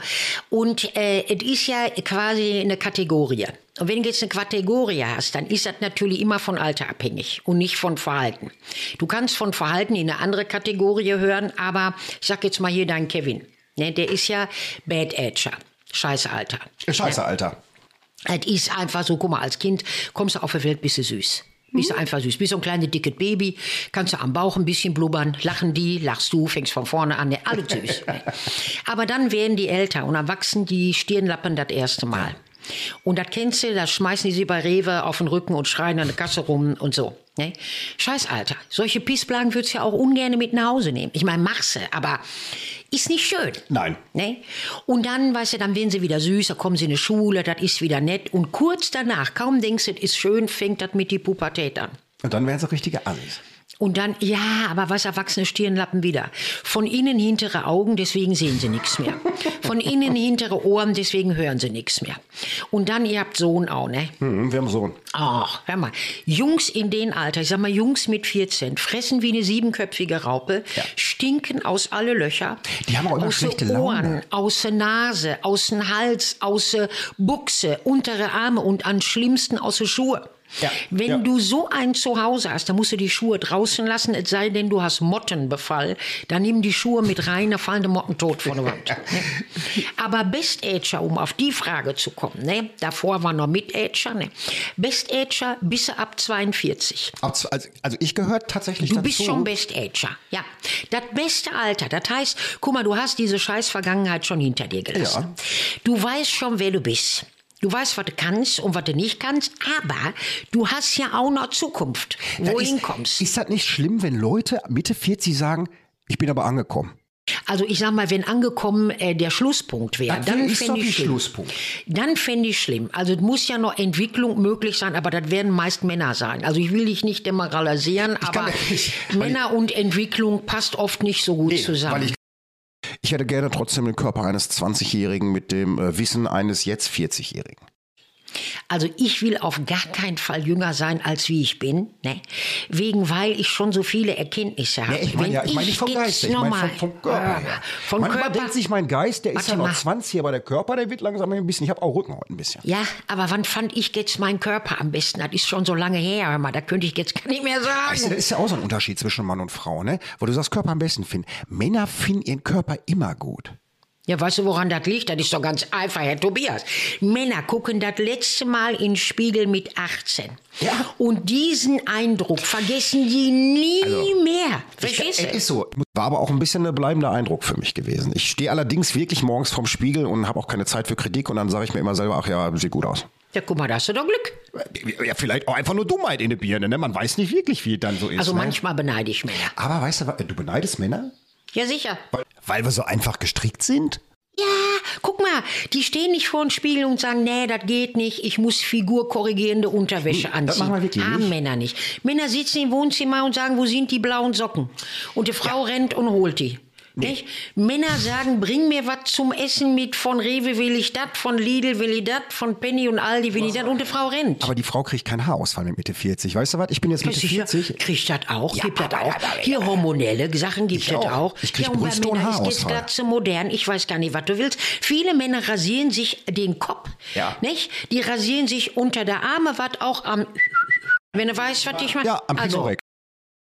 Und äh, es ist ja quasi eine Kategorie. Und wenn du jetzt eine Kategorie hast, dann ist das natürlich immer von Alter abhängig und nicht von Verhalten. Du kannst von Verhalten in eine andere Kategorie hören, aber ich sag jetzt mal hier dein Kevin. Ne, der ist ja Bad Ager. Scheiß Alter. Scheiße, Alter. Es ist einfach so, guck mal, als Kind kommst du auf die Welt, bist du süß. Bist du einfach süß. Bist so ein kleines, dickes Baby, kannst du am Bauch ein bisschen blubbern, lachen die, lachst du, fängst von vorne an, alles süß. Aber dann werden die älter und dann wachsen die Stirnlappen das erste Mal. Und das kennst du, das schmeißen die sie bei Rewe auf den Rücken und schreien an der Kasse rum und so. Ne? Scheiß Alter. Solche Pissplagen würdest du ja auch ungern mit nach Hause nehmen. Ich meine, mach's, aber ist nicht schön. Nein. Ne? Und dann, weißt du, dann werden sie wieder süß, da kommen sie in die Schule, das ist wieder nett. Und kurz danach, kaum denkst du, das ist schön, fängt das mit die Pubertät an. Und dann wären sie richtige Assis. Und dann, ja, aber was Erwachsene Stirnlappen wieder. Von innen hintere Augen, deswegen sehen sie nichts mehr. Von innen hintere Ohren, deswegen hören sie nichts mehr. Und dann, ihr habt Sohn auch, ne? Hm, wir haben so einen. Ach, hör mal. Jungs in den Alter, ich sag mal Jungs mit 14, fressen wie eine siebenköpfige Raupe, stinken aus alle Löcher. Die haben auch immer schlechte Laune. Ohren, aus der Nase, aus dem Hals, aus der Buchse, untere Arme und am schlimmsten aus den Schuhe. Ja, Wenn ja. du so einen zu Hause hast, dann musst du die Schuhe draußen lassen, es sei denn, du hast Mottenbefall. Dann nimm die Schuhe mit rein, da fallen die Motten tot von der Wand. ne? Aber Best Ager, um auf die Frage zu kommen, ne? davor war noch Mid Ager, ne? Best Ager bis ab 42. Also, also ich gehöre tatsächlich Du dazu. bist schon Best Ager, ja. Das beste Alter, das heißt, guck mal, du hast diese scheiß Vergangenheit schon hinter dir gelassen. Du weißt schon, wer du bist. Du weißt, was du kannst und was du nicht kannst, aber du hast ja auch noch Zukunft, wohin ist, kommst. Ist das nicht schlimm, wenn Leute Mitte 40 sagen, ich bin aber angekommen? Also ich sag mal, wenn angekommen äh, der Schlusspunkt wäre, dann ist fände doch ich schlimm. Schlusspunkt. Dann fände ich schlimm. Also es muss ja noch Entwicklung möglich sein, aber das werden meist Männer sein. Also ich will dich nicht demoralisieren, aber kann weil Männer und Entwicklung passt oft nicht so gut zusammen. Ich hätte gerne trotzdem den Körper eines 20-Jährigen mit dem äh, Wissen eines jetzt 40-Jährigen. Also ich will auf gar keinen Fall jünger sein, als wie ich bin, ne? Wegen, weil ich schon so viele Erkenntnisse habe. Ja, ich meine ja, ich meine nicht vom Geist, ich meine vom, vom Körper Äh. Vom Manchmal Körper. denkt sich mein Geist, der ist ja noch mal. 20, aber der Körper, der wird langsam ein bisschen. Ich habe auch Rücken heute ein bisschen. Ja, aber wann fand ich jetzt meinen Körper am besten? Das ist schon so lange her, hör mal, da könnte ich jetzt gar nicht mehr Weißt du, sagen. das ist ja auch so ein Unterschied zwischen Mann und Frau, ne? Wo du sagst, Körper am besten finden. Männer finden ihren Körper immer gut. Ja, weißt du, woran das liegt? Das ist doch ganz einfach, Herr Tobias. Männer gucken das letzte Mal in den Spiegel mit 18. Ja. Und diesen Eindruck vergessen die nie mehr. Ich, Verstehst du? ist so. War aber auch ein bisschen ein bleibender Eindruck für mich gewesen. Ich stehe allerdings wirklich morgens vorm Spiegel und habe auch keine Zeit für Kritik und dann sage ich mir immer selber, ach ja, sieht gut aus. Ja, guck mal, da hast du doch Glück. Ja, vielleicht auch einfach nur Dummheit in der Birne, ne? Man weiß nicht wirklich, wie es dann so ist. Also ne? manchmal beneide ich Männer. Aber weißt du, was, du beneidest Männer? Ja, sicher. Weil, weil wir so einfach gestrickt sind? Ja, guck mal, die stehen nicht vor dem Spiegel und sagen, nee, das geht nicht, ich muss figurkorrigierende Unterwäsche das anziehen. machen wir wirklich Haben nicht. Männer nicht. Männer sitzen im Wohnzimmer und sagen, wo sind die blauen Socken? Und die Frau rennt und holt die. Nicht? Männer sagen, bring mir was zum Essen mit, von Rewe will ich das, von Lidl will ich das, von Penny und Aldi will ich das und die Frau rennt. Aber die Frau kriegt keinen Haarausfall mit Mitte 40. Weißt du was? Ich bin jetzt Mitte Sicher, 40. kriegt das auch, Ja, gibt das auch. Hier hormonelle Sachen gibt Ich es auch. auch. Ich krieg ja, und bei Brüste und Männern ist Haarausfall. gerade so modern, ich weiß gar nicht, was du willst. Viele Männer rasieren sich den Kopf, Ja. nicht? Die rasieren sich unter der Arme, was auch am... Wenn du weißt, was ich meine. Ja, am also, Pinorek.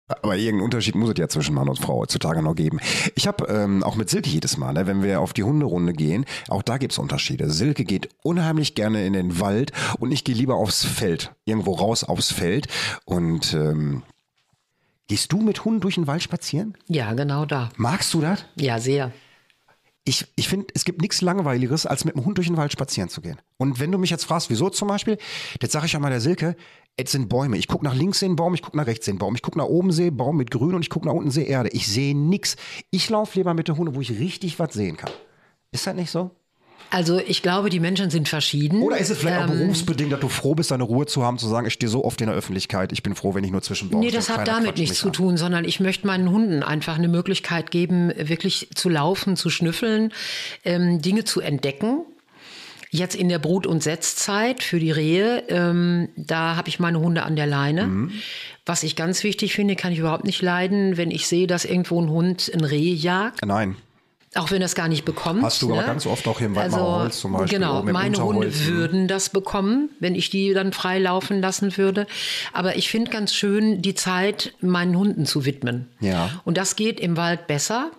Aber irgendeinen Unterschied muss es ja zwischen Mann und Frau heutzutage noch geben. Ich habe ähm, auch mit Silke jedes Mal, ne, wenn wir auf die Hunderunde gehen, auch da gibt's Unterschiede. Silke geht unheimlich gerne in den Wald und ich gehe lieber aufs Feld, irgendwo raus aufs Feld. Und ähm, gehst du mit Hunden durch den Wald spazieren? Ja, genau da. Magst du das? Ja, sehr. ich, ich finde, es gibt nichts Langweiligeres, als mit dem Hund durch den Wald spazieren zu gehen. Und wenn du mich jetzt fragst, wieso zum Beispiel, jetzt sage ich ja mal der Silke, es sind Bäume. Ich gucke nach links sehen Baum, ich gucke nach rechts sehen Baum. Ich gucke nach oben sehe Baum mit Grün und ich gucke nach unten sehe Erde. Ich sehe nix. Ich laufe lieber mit der Hunde, wo ich richtig was sehen kann. Ist das nicht so? Also ich glaube, die Menschen sind verschieden. Oder ist es vielleicht auch berufsbedingt, dass du froh bist, deine Ruhe zu haben, zu sagen, ich stehe so oft in der Öffentlichkeit, ich bin froh, wenn ich nur zwischen Baum Nee, das hat damit quatscht nichts zu an. tun, sondern ich möchte meinen Hunden einfach eine Möglichkeit geben, wirklich zu laufen, zu schnüffeln, ähm, Dinge zu entdecken. Jetzt in der Brut- und Setzzeit für die Rehe, ähm, da habe ich meine Hunde an der Leine. Mhm. Was ich ganz wichtig finde, kann ich überhaupt nicht leiden, wenn ich sehe, dass irgendwo ein Hund ein Reh jagt. Nein. Auch wenn es gar nicht bekommt. Hast du aber ganz oft auch hier im Weidmacher Holz zum Beispiel, Genau, meine Hunde Unterholz. würden das bekommen, wenn ich die dann frei laufen lassen würde. Aber ich finde ganz schön, die Zeit meinen Hunden zu widmen. Ja. Und das geht im Wald besser.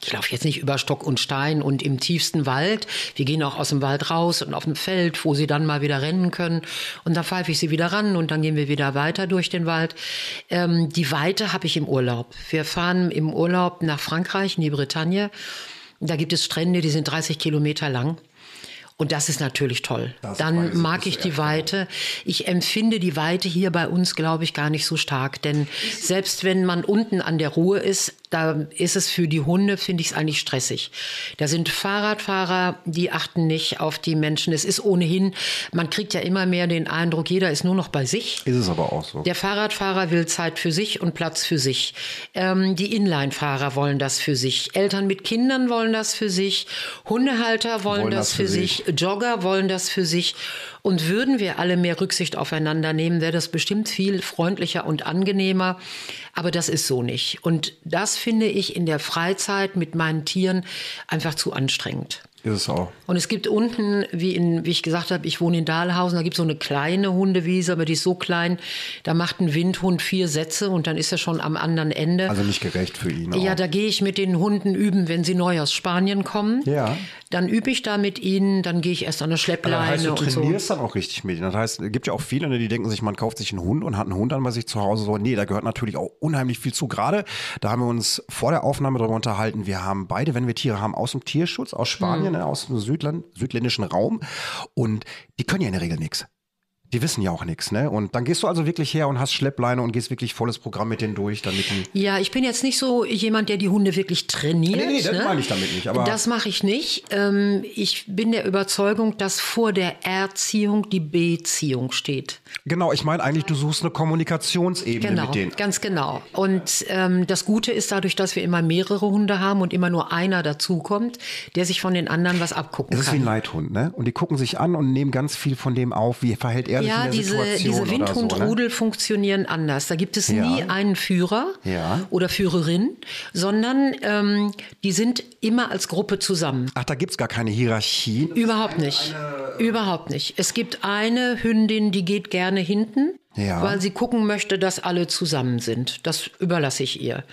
Ich laufe jetzt nicht über Stock und Stein und im tiefsten Wald. Wir gehen auch aus dem Wald raus und auf dem Feld, wo sie dann mal wieder rennen können. Und dann pfeife ich sie wieder ran und dann gehen wir wieder weiter durch den Wald. Ähm, die Weite habe ich im Urlaub. Wir fahren im Urlaub nach Frankreich, in die Bretagne. Da gibt es Strände, die sind 30 Kilometer lang. Und das ist natürlich toll. Das Dann mag ich die Weite. Ich empfinde die Weite hier bei uns, glaube ich, gar nicht so stark. Denn selbst wenn man unten an der Ruhe ist, da ist es für die Hunde, finde ich es eigentlich stressig. Da sind Fahrradfahrer, die achten nicht auf die Menschen. Es ist ohnehin, man kriegt ja immer mehr den Eindruck, jeder ist nur noch bei sich. Ist es aber auch so. Der Fahrradfahrer will Zeit für sich und Platz für sich. Ähm, die Inline-Fahrer wollen das für sich. Eltern mit Kindern wollen das für sich. Hundehalter wollen, das, für sich. Jogger wollen das für sich. Und würden wir alle mehr Rücksicht aufeinander nehmen, wäre das bestimmt viel freundlicher und angenehmer. Aber das ist so nicht. Und das finde ich in der Freizeit mit meinen Tieren einfach zu anstrengend. Ist es auch. Und es gibt unten, wie, in, wie ich gesagt habe, ich wohne in Dahlhausen, da gibt es so eine kleine Hundewiese, aber die ist so klein, da macht ein Windhund vier Sätze und dann ist er schon am anderen Ende. Also nicht gerecht für ihn. ja, auch. da gehe ich mit den Hunden üben, wenn sie neu aus Spanien kommen. Ja. Dann übe ich da mit ihnen, dann gehe ich erst an eine Das Schleppleine heißt, du und so. trainierst dann auch richtig mit. ihnen. Das heißt, es gibt ja auch viele, ne, die denken sich, man kauft sich einen Hund und hat einen Hund dann bei sich zu Hause. So, nee, da gehört natürlich auch unheimlich viel zu. Gerade, da haben wir uns vor der Aufnahme darüber unterhalten. Wir haben beide, wenn wir Tiere haben, aus dem Tierschutz, aus Spanien, ne, aus dem Südland, südländischen Raum. Und die können ja in der Regel nichts. Die wissen ja auch nichts, ne? Und dann gehst du also wirklich her und hast Schleppleine und gehst wirklich volles Programm mit denen durch, damit die. Ja, ich bin jetzt nicht so jemand, der die Hunde wirklich trainiert. Nee, nee, das ne? meine ich damit nicht, aber- das mache ich nicht. Ähm, ich bin der Überzeugung, dass vor der Erziehung die Beziehung steht. Genau, ich meine eigentlich, du suchst eine Kommunikationsebene Genau, mit denen. ganz genau. Und ähm, das Gute ist dadurch, dass wir immer mehrere Hunde haben und immer nur einer dazukommt, der sich von den anderen was abgucken Es ist wie ein kann. Leithhund, ne? Und die gucken sich an und nehmen ganz viel von dem auf. Wie verhält er sich Ja, in der diese, Situation diese oder so, ne? Windhundrudel funktionieren anders. Da gibt es Ja. nie einen Führer Ja. oder Führerin, sondern ähm, die sind immer als Gruppe zusammen. Ach, da gibt's gar keine Hierarchie. Überhaupt nicht. Überhaupt nicht. Es gibt eine Hündin, die geht gerne hinten, Ja. weil sie gucken möchte, dass alle zusammen sind. Das überlasse ich ihr.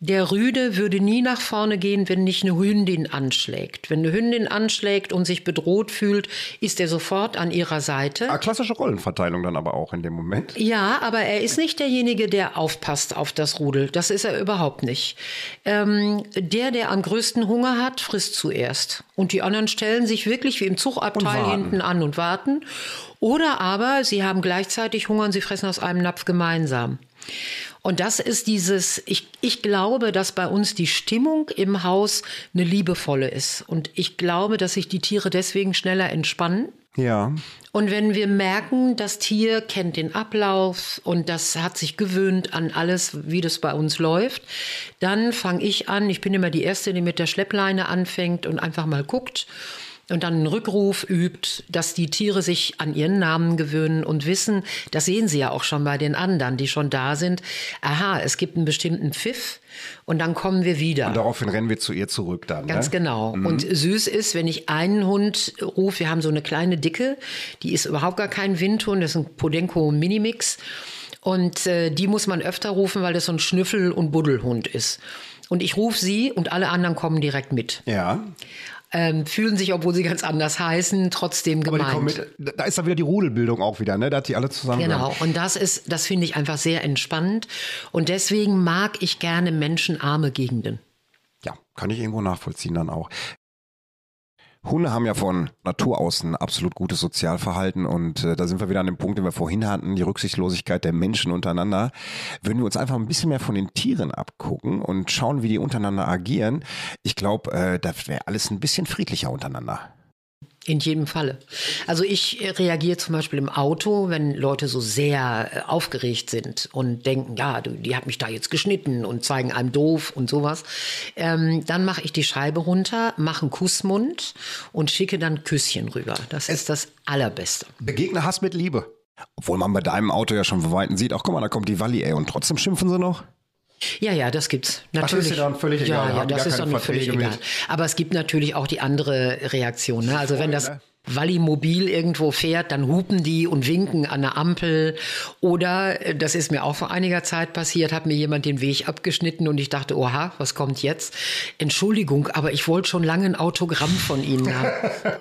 Der Rüde würde nie nach vorne gehen, wenn nicht eine Hündin anschlägt. Wenn eine Hündin anschlägt und sich bedroht fühlt, ist er sofort an ihrer Seite. Ah, klassische Rollenverteilung dann aber auch in dem Moment. Ja, aber er ist nicht derjenige, der aufpasst auf das Rudel. Das ist er überhaupt nicht. Ähm, der, der am größten Hunger hat, frisst zuerst. Und die anderen stellen sich wirklich wie im Zugabteil hinten an und warten. Oder aber sie haben gleichzeitig Hunger und sie fressen aus einem Napf gemeinsam. Und das ist dieses, ich, ich glaube, dass bei uns die Stimmung im Haus eine liebevolle ist. Und ich glaube, dass sich die Tiere deswegen schneller entspannen. Ja. Und wenn wir merken, das Tier kennt den Ablauf und das hat sich gewöhnt an alles, wie das bei uns läuft, dann fange ich an, ich bin immer die Erste, die mit der Schleppleine anfängt und einfach mal guckt und dann einen Rückruf übt, dass die Tiere sich an ihren Namen gewöhnen und wissen, das sehen sie ja auch schon bei den anderen, die schon da sind, aha, es gibt einen bestimmten Pfiff und dann kommen wir wieder. Und daraufhin rennen wir zu ihr zurück dann. Ganz ne? genau. Und süß ist, wenn ich einen Hund rufe, wir haben so eine kleine Dicke, die ist überhaupt gar kein Windhund, das ist ein Podenco Minimix. Und äh, die muss man öfter rufen, weil das so ein Schnüffel- und Buddelhund ist. Und ich rufe sie und alle anderen kommen direkt mit. Ja. Ähm, fühlen sich, obwohl sie ganz anders heißen, trotzdem Aber die gemeint. kommen mit, da ist dann wieder die Rudelbildung auch wieder, ne? Da hat die alle zusammen. Genau, und das ist, das finde ich einfach sehr entspannend. Und deswegen mag ich gerne menschenarme Gegenden. Ja, kann ich irgendwo nachvollziehen dann auch. Hunde haben ja von Natur aus ein absolut gutes Sozialverhalten und äh, da sind wir wieder an dem Punkt, den wir vorhin hatten, die Rücksichtslosigkeit der Menschen untereinander. Würden wir uns einfach ein bisschen mehr von den Tieren abgucken und schauen, wie die untereinander agieren, ich glaube, äh, das wäre alles ein bisschen friedlicher untereinander. In jedem Falle. Also ich reagiere zum Beispiel im Auto, wenn Leute so sehr äh, aufgeregt sind und denken, ja, die hat mich da jetzt geschnitten und zeigen einem doof und sowas. Ähm, dann mache ich die Scheibe runter, mache einen Kussmund und schicke dann Küsschen rüber. Das ist das Allerbeste. Begegne Hass mit Liebe. Obwohl man bei deinem Auto ja schon von Weitem sieht, ach guck mal, da kommt die Walli, ey, und trotzdem schimpfen sie noch? Ja, ja, das gibt's natürlich. das ist dir dann völlig egal, Ja, ja, das ist dann völlig egal. mit? Aber es gibt natürlich auch die andere Reaktion. Ne? Also wenn das ne? Walli-Mobil irgendwo fährt, dann hupen die und winken an der Ampel. Oder, äh, das ist mir auch vor einiger Zeit passiert, hat mir jemand den Weg abgeschnitten und ich dachte, oha, was kommt jetzt? Entschuldigung, aber ich wollte schon lange ein Autogramm von Ihnen haben.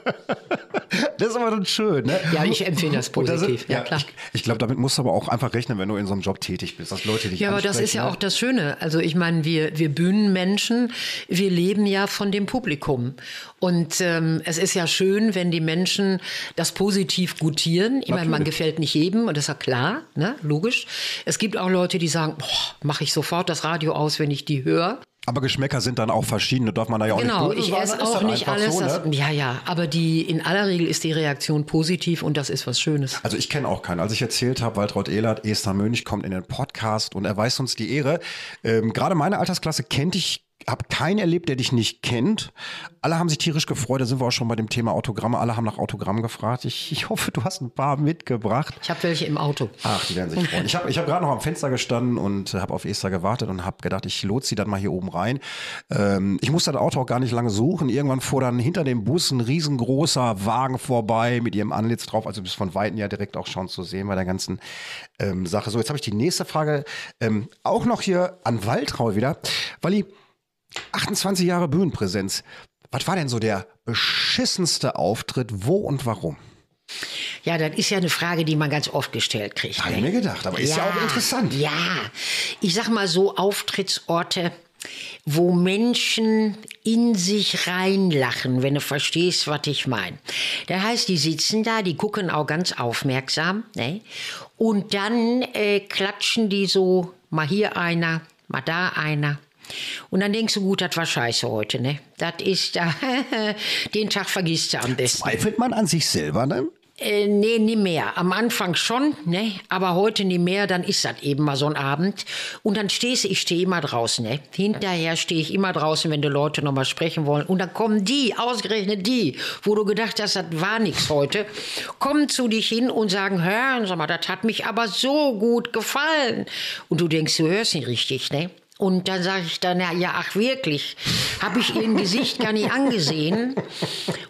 Das ist aber dann schön, ne? Ja, ich empfinde das positiv. sind- ja, klar. Ich, ich glaube, damit musst du aber auch einfach rechnen, wenn du in so einem Job tätig bist, dass Leute dich Ja, aber das ist ja ansprechen, auch ne? das Schöne. Also ich meine, wir, wir Bühnenmenschen, wir leben ja von dem Publikum. Und ähm, es ist ja schön, wenn die Menschen das positiv gutieren. Ich meine, man gefällt nicht jedem und das ist ja klar, ne? logisch. Es gibt auch Leute, die sagen, mache ich sofort das Radio aus, wenn ich die höre. Aber Geschmäcker sind dann auch verschiedene, darf man da ja auch Genau, nicht böse ich esse das auch nicht alles. So, das, ne? Ja, ja, aber die in aller Regel ist die Reaktion positiv und das ist was Schönes. Also ich kenne auch keinen. Als ich erzählt habe, Waltraud Ehlert, Esther Mönch kommt in den Podcast und erweist uns die Ehre. Ähm, Gerade meine Altersklasse kennt ich, habe keinen erlebt, der dich nicht kennt. Alle haben sich tierisch gefreut. Da sind wir auch schon bei dem Thema Autogramme. Alle haben nach Autogramm gefragt. Ich, ich hoffe, du hast ein paar mitgebracht. Ich habe welche im Auto. Ach, die werden sich freuen. Ich habe ich hab gerade noch am Fenster gestanden und habe auf Esther gewartet und habe gedacht, ich lotse sie dann mal hier oben rein. Ähm, ich musste das Auto auch gar nicht lange suchen. Irgendwann fuhr dann hinter dem Bus ein riesengroßer Wagen vorbei mit ihrem Antlitz drauf. Also bis von Weitem ja direkt auch schon zu sehen bei der ganzen ähm, Sache. So, jetzt habe ich die nächste Frage ähm, auch noch hier an Waltraud wieder. Walli, 28 Jahre Bühnenpräsenz. Was war denn so der beschissenste Auftritt? Wo und warum? Ja, das ist ja eine Frage, die man ganz oft gestellt kriegt. Habe ich ne? mir gedacht, aber ist ja, auch interessant. Ja, ich sag mal so Auftrittsorte, wo Menschen in sich reinlachen, wenn du verstehst, was ich meine. Das heißt, die sitzen da, die gucken auch ganz aufmerksam, ne? Und dann äh, klatschen die so, mal hier einer, mal da einer. Und dann denkst du, gut, das war scheiße heute, ne? Das ist da, den Tag vergisst du am besten. Zweifelt man an sich selber ne? Äh, nee, nie mehr. Am Anfang schon, ne? Aber heute nie mehr, dann ist das eben mal so ein Abend. Und dann stehst du, ich stehe immer draußen, ne? Hinterher stehe ich immer draußen, wenn die Leute nochmal sprechen wollen. Und dann kommen die, ausgerechnet die, wo du gedacht hast, das war nix heute, kommen zu dich hin und sagen, hören Sie mal, das hat mich aber so gut gefallen. Und du denkst, du hörst nicht richtig, ne? Und dann sage ich dann, ja, ach wirklich, habe ich ihr Gesicht gar nicht angesehen.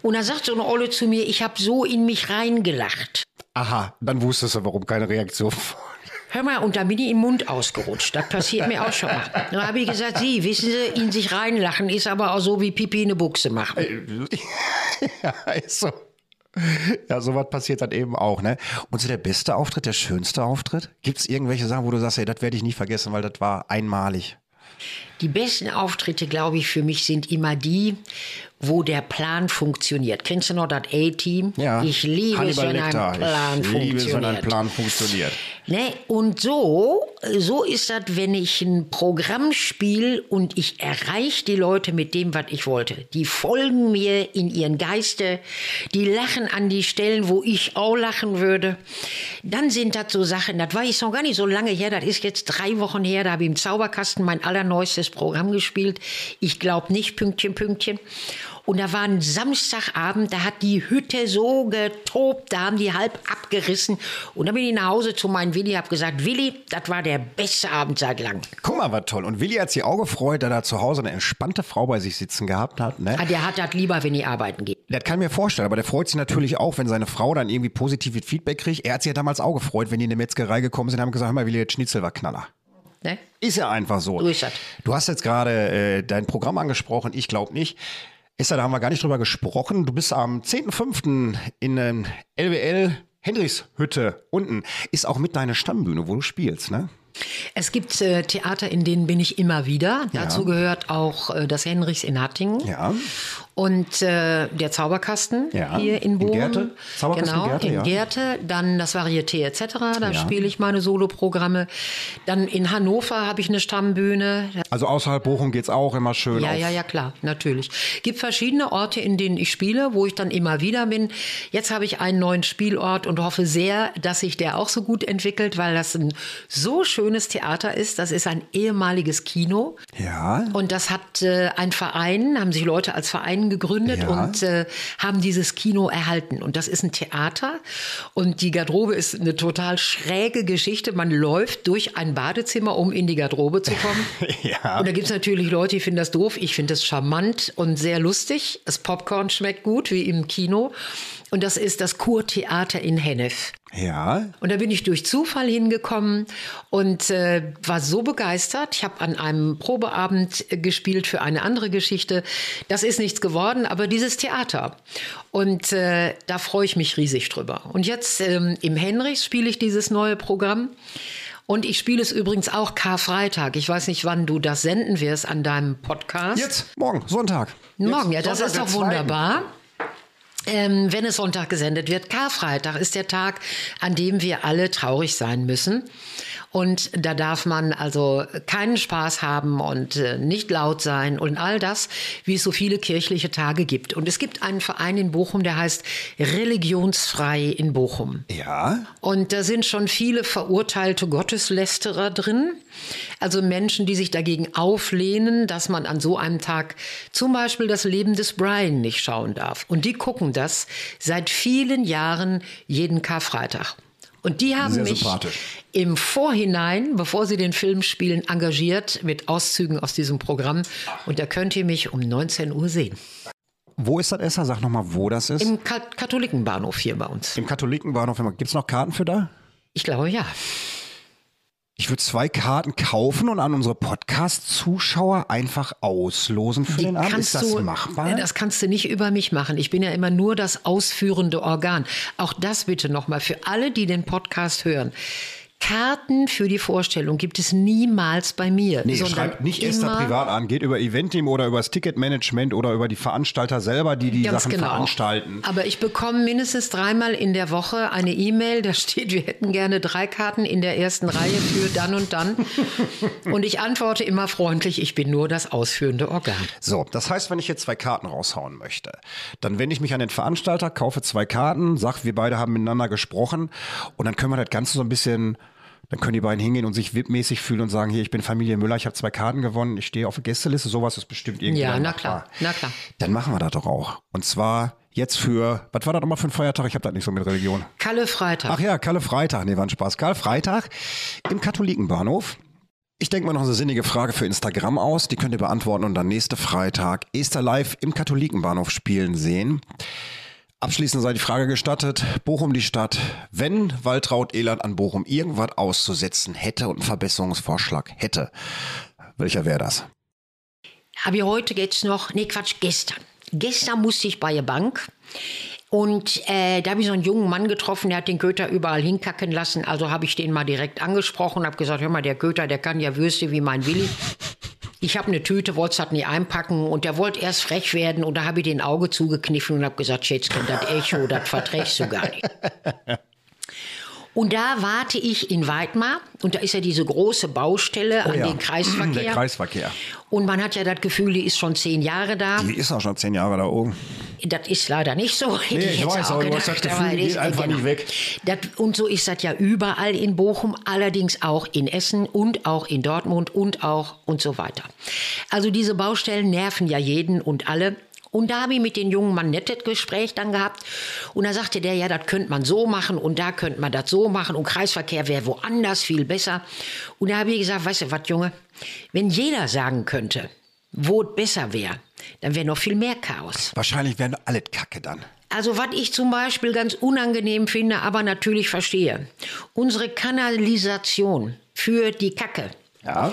Und dann sagt so eine Olle zu mir, ich habe so in mich reingelacht. Aha, dann wusstest du, warum keine Reaktion. Hör mal, und da bin ich im Mund ausgerutscht. Das passiert mir auch schon mal. Dann habe ich gesagt, Sie, wissen Sie, in sich reinlachen ist aber auch so wie Pipi in eine Buchse machen. ja, ist so. Ja, sowas passiert dann eben auch, ne? Und so der beste Auftritt, der schönste Auftritt? Gibt es irgendwelche Sachen, wo du sagst, ey, das werde ich nie vergessen, weil das war einmalig? Die besten Auftritte, glaube ich, für mich sind immer die, wo der Plan funktioniert. Kennst du noch das A-Team? Ich liebe es, wenn ein Plan ich liebe es, wenn ein funktioniert. Plan funktioniert. Ne? Und so, so ist das, wenn ich ein Programm spiele und ich erreiche die Leute mit dem, was ich wollte. Die folgen mir in ihren Geiste, die lachen an die Stellen, wo ich auch lachen würde. Dann sind das so Sachen, das war jetzt noch gar nicht so lange her, das ist jetzt drei Wochen her, da habe ich im Zauberkasten mein allerneuestes Programm gespielt. Ich glaube nicht, Pünktchen, Pünktchen. Und da war ein Samstagabend, da hat die Hütte so getobt, da haben die halb abgerissen. Und dann bin ich nach Hause zu meinem Willi, hab gesagt, Willi, das war der beste Abend seit langem. Guck mal, was toll. Und Willi hat sich auch gefreut, da er zu Hause eine entspannte Frau bei sich sitzen gehabt hat, ne? Ah, Der hat das lieber, wenn ich arbeiten gehe. Das kann ich mir vorstellen, aber der freut sich natürlich auch, wenn seine Frau dann irgendwie positives Feedback kriegt. Er hat sich ja damals auch gefreut, wenn die in die Metzgerei gekommen sind und haben gesagt, hör mal, Willi, der Schnitzel war Knaller. Ne? Ist ja einfach so. Das. Du hast jetzt gerade äh, dein Programm angesprochen, ich glaube nicht. Esther, da haben wir gar nicht drüber gesprochen. Du bist am 10.05. in ähm, LWL Hendrichshütte unten. Ist auch mit deiner Stammbühne, wo du spielst, ne? Es gibt äh, Theater, in denen bin ich immer wieder. Dazu gehört auch äh, das Henrichs in Hattingen. Ja. Und äh, der Zauberkasten Ja, hier in in Bochum. Gerte. Zauberkasten genau, Gerte, in ja. Gerte. Dann das Varieté etc. Da Ja. spiele ich meine Soloprogramme. Dann in Hannover habe ich eine Stammbühne. Also außerhalb Bochum geht's auch immer schön Ja, ja, ja, klar, natürlich. Gibt verschiedene Orte, in denen ich spiele, wo ich dann immer wieder bin. Jetzt habe ich einen neuen Spielort und hoffe sehr, dass sich der auch so gut entwickelt, weil das ein so schönes Theater ist. Das ist ein ehemaliges Kino. Ja. Und das hat äh, ein Verein, haben sich Leute als Verein gegründet Ja. und äh, haben dieses Kino erhalten. Und das ist ein Theater. Und die Garderobe ist eine total schräge Geschichte. Man läuft durch ein Badezimmer, um in die Garderobe zu kommen. Ja. Und da gibt es natürlich Leute, die finden das doof. Ich finde das charmant und sehr lustig. Das Popcorn schmeckt gut, wie im Kino. Und das ist das Kurtheater in Hennef. Ja. Und da bin ich durch Zufall hingekommen und äh, war so begeistert. Ich habe an einem Probeabend äh, gespielt für eine andere Geschichte. Das ist nichts geworden, aber dieses Theater. Und äh, da freue ich mich riesig drüber. Und jetzt ähm, im Henrichs spiele ich dieses neue Programm. Und ich spiele es übrigens auch Karfreitag. Ich weiß nicht, wann du das senden wirst an deinem Podcast. Jetzt, morgen, Sonntag. Morgen, ja, Jetzt, das Sonntag, ist doch zweiten. Ähm, wenn es Sonntag gesendet wird, Karfreitag ist der Tag, an dem wir alle traurig sein müssen. Und da darf man also keinen Spaß haben und äh, nicht laut sein und all das, wie es so viele kirchliche Tage gibt. Und es gibt einen Verein in Bochum, der heißt Religionsfrei in Bochum. Ja. Und da sind schon viele verurteilte Gotteslästerer drin. Also Menschen, die sich dagegen auflehnen, dass man an so einem Tag zum Beispiel das Leben des Brian nicht schauen darf. Und die gucken das seit vielen Jahren jeden Karfreitag. Und die haben Sehr mich im Vorhinein, bevor sie den Film spielen, engagiert mit Auszügen aus diesem Programm. Und da könnt ihr mich um 19 Uhr sehen. Wo ist das, Esther? Sag nochmal, wo das ist. Im Ka Katholikenbahnhof hier bei uns. Im Katholikenbahnhof. Gibt es noch Karten für da? Ich glaube ja. Ich würde zwei Karten kaufen und an unsere Podcast-Zuschauer einfach auslosen für den Abend. Ist das du, machbar? Das kannst du nicht über mich machen. Ich bin ja immer nur das ausführende Organ. Auch das bitte nochmal für alle, die den Podcast hören. Karten für die Vorstellung gibt es niemals bei mir. Nee, schreibt nicht Esther privat an. Geht über Eventim oder über das Ticketmanagement oder über die Veranstalter selber, die die Sachen genau. veranstalten. Aber ich bekomme mindestens dreimal in der Woche eine E-Mail, da steht, wir hätten gerne drei Karten in der ersten Reihe für dann und dann. und ich antworte immer freundlich, ich bin nur das ausführende Organ. So, das heißt, wenn ich jetzt zwei Karten raushauen möchte, dann wende ich mich an den Veranstalter, kaufe zwei Karten, sag, wir beide haben miteinander gesprochen und dann können wir das Ganze so ein bisschen, dann können die beiden hingehen und sich VIP-mäßig fühlen und sagen, hier, ich bin Familie Müller, ich habe zwei Karten gewonnen, ich stehe auf der Gästeliste, sowas ist bestimmt irgendwie Ja, na klar, na klar. Dann machen wir das doch auch. Und zwar jetzt für, was war das nochmal für ein Feiertag? Ich habe das nicht so mit Religion. Kalle Freitag. Ach ja, Kalle Freitag. Nee, war ein Spaß. Karl Freitag im Katholikenbahnhof. Ich denke mal noch eine sinnige Frage für Instagram aus. Die könnt ihr beantworten und dann nächste Freitag Esther live im Katholikenbahnhof spielen sehen. Abschließend sei die Frage gestattet, Bochum die Stadt, wenn Waltraud Eland an Bochum irgendwas auszusetzen hätte und einen Verbesserungsvorschlag hätte, welcher wäre das? Habe ich heute jetzt noch, nee Quatsch, gestern. Gestern musste ich bei der Bank und äh, da habe ich so einen jungen Mann getroffen, der hat den Köter überall hinkacken lassen. Also habe ich den mal direkt angesprochen und habe gesagt, hör mal, der Köter, der kann ja Würste wie mein Willi. Ich habe eine Tüte, wollte es nie einpacken und der wollte erst frech werden und da habe ich den Auge zugekniffen und habe gesagt, Schätzchen, das Echo, das verträgst du gar nicht. Und da warte ich in Weidmar und da ist ja diese große Baustelle an ja. den Kreisverkehr. Der Kreisverkehr. Und man hat ja das Gefühl, die ist schon zehn Jahre da. Die ist auch schon zehn Jahre da oben. Das ist leider nicht so. Hätte Nee, ich jetzt weiß, auch aber du hast das gedacht, Gefühl, die geht ist- einfach nicht weg. Das, und so ist das ja überall in Bochum, allerdings auch in Essen und auch in Dortmund und auch und so weiter. Also diese Baustellen nerven ja jeden und alle. Und da habe ich mit den jungen Mann nettes Gespräch dann gehabt. Und da sagte der, ja, das könnte man so machen und da könnte man das so machen und Kreisverkehr wäre woanders viel besser. Und da habe ich gesagt, weißt du was, Junge, wenn jeder sagen könnte, wo es besser wäre, dann wäre noch viel mehr Chaos. Wahrscheinlich werden alle Kacke dann. Also was ich zum Beispiel ganz unangenehm finde, aber natürlich verstehe. Unsere Kanalisation für die Kacke, Ja.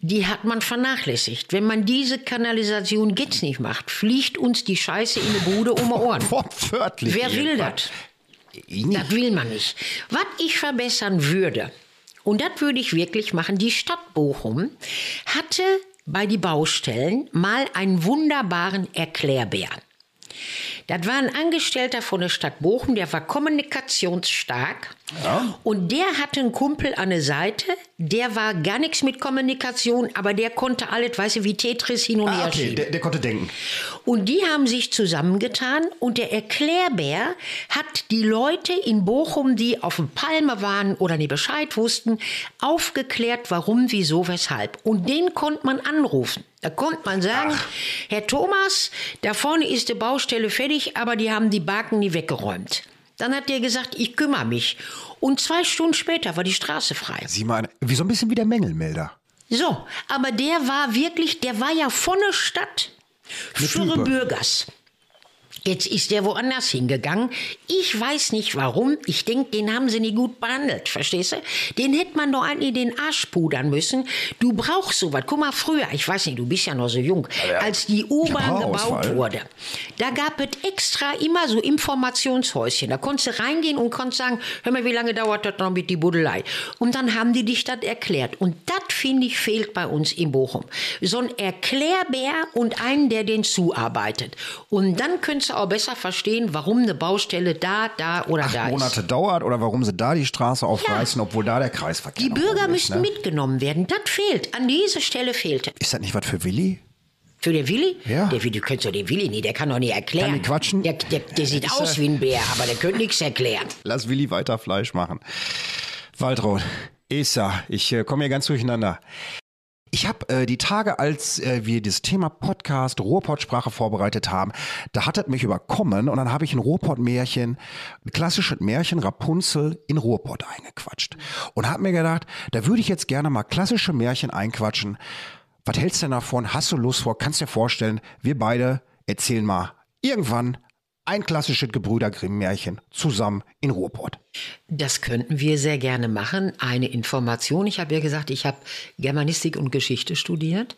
Die hat man vernachlässigt. Wenn man diese Kanalisation jetzt nicht macht, fliegt uns die Scheiße in die Bude um die Ohren. Wortwörtlich. Wer will das? Das will man nicht. Was ich verbessern würde, Und das würde ich wirklich machen. Die Stadt Bochum hatte bei die Baustellen mal einen wunderbaren Erklärbär. Das war ein Angestellter von der Stadt Bochum, der war kommunikationsstark. Und der hatte einen Kumpel an der Seite, der war gar nichts mit Kommunikation, aber der konnte alles, weißt du, wie Tetris hin und Ah, her okay, schieben. der, der konnte denken. Und die haben sich zusammengetan und der Erklärbär hat die Leute in Bochum, die auf dem Palme waren oder nicht Bescheid wussten, aufgeklärt, warum, wieso, weshalb. Und den konnte man anrufen. Da konnte man sagen, Herr Thomas, da vorne ist die Baustelle fertig, aber die haben die Baken nie weggeräumt. Dann hat der gesagt, ich kümmere mich. Und zwei Stunden später war die Straße frei. Sieh mal, wie so ein bisschen wie der Mängelmelder. So, aber der war wirklich, der war ja von der Stadt für. Bürgers. Jetzt ist der woanders hingegangen. Ich weiß nicht warum. Ich denke, den haben sie nicht gut behandelt. Verstehst du? Den hätte man doch eigentlich den Arsch pudern müssen. Du brauchst sowas. Guck mal, früher, ich weiß nicht, du bist ja noch so jung, als die U-Bahn gebaut wurde, da gab es extra immer so Informationshäuschen. Da konntest du reingehen und konntest sagen, hör mal, wie lange dauert das noch mit die Buddelei? Und dann haben die dich das erklärt. Und das, finde ich, fehlt bei uns in Bochum. So ein Erklärbär und einen, der den zuarbeitet. Und dann könntest du auch besser verstehen, warum eine Baustelle da, da oder da ist. Monate dauert oder warum sie da die Straße aufreißen, obwohl da der Kreisverkehr Die Bürger ist, müssten ne? mitgenommen werden. Das fehlt. An dieser Stelle fehlt es. Ist das nicht was für Willi? Für den Willi? Ja. Der, du könntest doch den Willi nicht, der kann doch nicht erklären. Kann die quatschen? Der, der, der sieht Ist aus er- wie ein Bär, aber der könnte nichts erklären. Lass Willi weiter Fleisch machen. Waltraud, Esa, ich äh, komme hier ganz durcheinander. Ich habe äh, die Tage, als äh, wir das Thema Podcast Ruhrpott-Sprache vorbereitet haben, da hat es mich überkommen und dann habe ich ein Ruhrpott-Märchen, ein klassisches Märchen Rapunzel in Ruhrpott eingequatscht. Und habe mir gedacht, da würde ich jetzt gerne mal klassische Märchen einquatschen. Was hältst du denn davon? Hast du Lust vor? Kannst dir vorstellen, wir beide erzählen mal irgendwann ein klassisches Gebrüder Grimm-Märchen zusammen in Ruhrpott. Das könnten wir sehr gerne machen. Eine Information. Ich habe ja gesagt, ich habe Germanistik und Geschichte studiert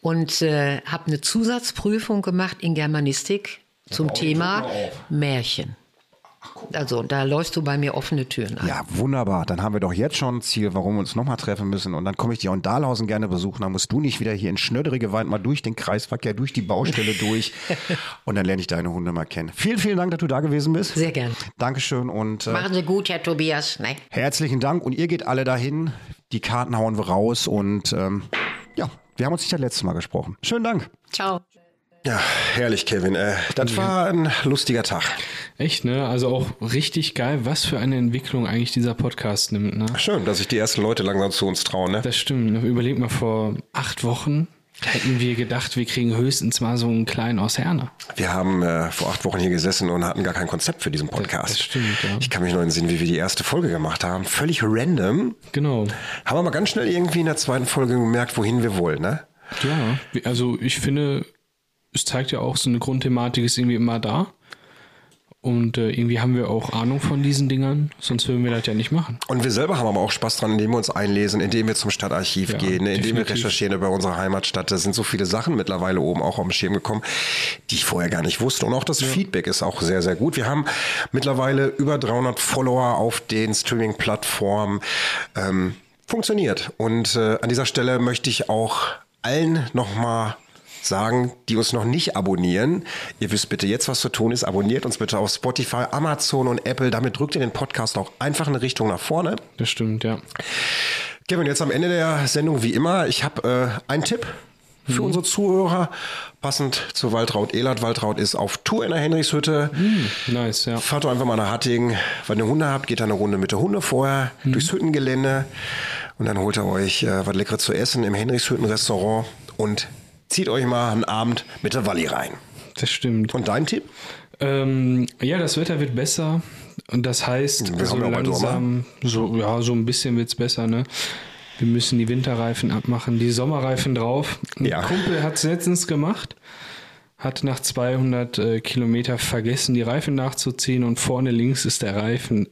und äh, habe eine Zusatzprüfung gemacht in Germanistik zum Thema Märchen. Also da läufst du bei mir offene Türen ein. Ja, wunderbar. Dann haben wir doch jetzt schon ein Ziel, warum wir uns nochmal treffen müssen. Und dann komme ich dich auch in Dahlhausen gerne besuchen. Dann musst du nicht wieder hier in Schnödere Wald mal durch den Kreisverkehr, durch die Baustelle durch. Und dann lerne ich deine Hunde mal kennen. Vielen, vielen Dank, dass du da gewesen bist. Sehr gern. Dankeschön und äh, Machen Sie gut, Herr Tobias. Ne? herzlichen Dank. Und ihr geht alle dahin. Die Karten hauen wir raus. Und ähm, ja, wir haben uns nicht das letzte Mal gesprochen. Schönen Dank. Ciao. Ja, herrlich, Kevin. Äh, das war ein lustiger Tag. Echt, ne? Also auch richtig geil, was für eine Entwicklung eigentlich dieser Podcast nimmt, ne? Schön, dass sich die ersten Leute langsam zu uns trauen. Ne? Das stimmt. Überleg mal, vor acht Wochen hätten wir gedacht, wir kriegen höchstens mal so einen kleinen aus Herne. Wir haben äh, vor acht Wochen hier gesessen und hatten gar kein Konzept für diesen Podcast. Das stimmt, ja. Ich kann mich noch entsinnen, wie wir die erste Folge gemacht haben. Völlig random. Genau. Haben aber ganz schnell irgendwie in der zweiten Folge gemerkt, wohin wir wollen, ne? Ja, also ich finde, es zeigt ja auch, so eine Grundthematik ist irgendwie immer da. Und äh, irgendwie haben wir auch Ahnung von diesen Dingern, sonst würden wir das ja nicht machen. Und wir selber haben aber auch Spaß dran, indem wir uns einlesen, indem wir zum Stadtarchiv Ja, gehen, ne? indem wir recherchieren über unsere Heimatstadt. Da sind so viele Sachen mittlerweile oben auch auf dem Schirm gekommen, die ich vorher gar nicht wusste. Und auch das Feedback ist auch sehr, sehr gut. Wir haben mittlerweile über 300 Follower auf den Streaming-Plattformen. Ähm, funktioniert. Und äh, an dieser Stelle möchte ich auch allen nochmal sagen, die uns noch nicht abonnieren. Ihr wisst bitte jetzt, was zu tun ist. Abonniert uns bitte auf Spotify, Amazon und Apple. Damit drückt ihr den Podcast auch einfach eine Richtung nach vorne. Das stimmt, ja. Kevin, jetzt am Ende der Sendung wie immer. Ich habe äh, einen Tipp für unsere Zuhörer, passend zu Waltraud Ehlert. Waltraud ist auf Tour in der Henrichshütte. Nice, ja. Fahrt doch einfach mal nach Hattingen. Wenn ihr Hunde habt, geht da eine Runde mit der Hunde vorher durchs Hüttengelände und dann holt ihr euch äh, was Leckeres zu essen im Henrichshütten-Restaurant und zieht euch mal einen Abend mit der Walli rein. Das stimmt. Und dein Tipp? Ähm, ja, das Wetter wird besser. Und das heißt, Wir so langsam, so, ja, so ein bisschen wird's besser, ne? Wir müssen die Winterreifen abmachen, die Sommerreifen drauf. Ein Ja. Kumpel hat's letztens gemacht, hat nach 200 äh, Kilometer vergessen, die Reifen nachzuziehen und vorne links ist der Reifen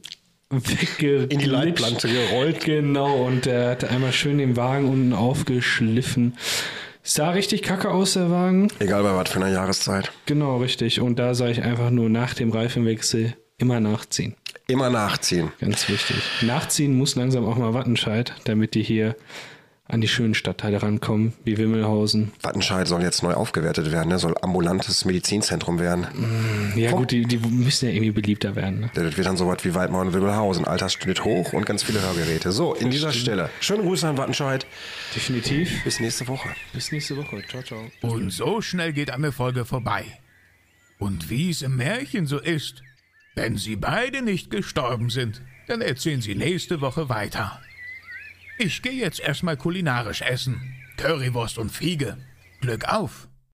weggeglitscht. In die Leitplanke gerollt. Genau, und der hat einmal schön den Wagen unten aufgeschliffen. Sah richtig kacke aus, der Wagen. Egal bei was für einer Jahreszeit. Genau, richtig. Und da sage ich einfach nur nach dem Reifenwechsel immer nachziehen. Immer nachziehen. Ganz wichtig. Nachziehen muss langsam auch mal Wattenscheid, damit die hier an die schönen Stadtteile rankommen, wie Wimmelhausen. Wattenscheid soll jetzt neu aufgewertet werden, ne? soll ambulantes Medizinzentrum werden. Ja gut, die, die müssen ja irgendwie beliebter werden. Ne? Das wird dann so was wie Waldmauer und Wimmelhausen. Altersschnitt hoch und ganz viele Hörgeräte. So, in dieser Stelle. Schöne Grüße an Wattenscheid. Definitiv. Bis nächste Woche. Bis nächste Woche. Ciao, ciao. Und so schnell geht eine Folge vorbei. Und wie es im Märchen so ist, wenn sie beide nicht gestorben sind, dann erzählen sie nächste Woche weiter. Ich gehe jetzt erstmal kulinarisch essen. Currywurst und Fiege. Glück auf!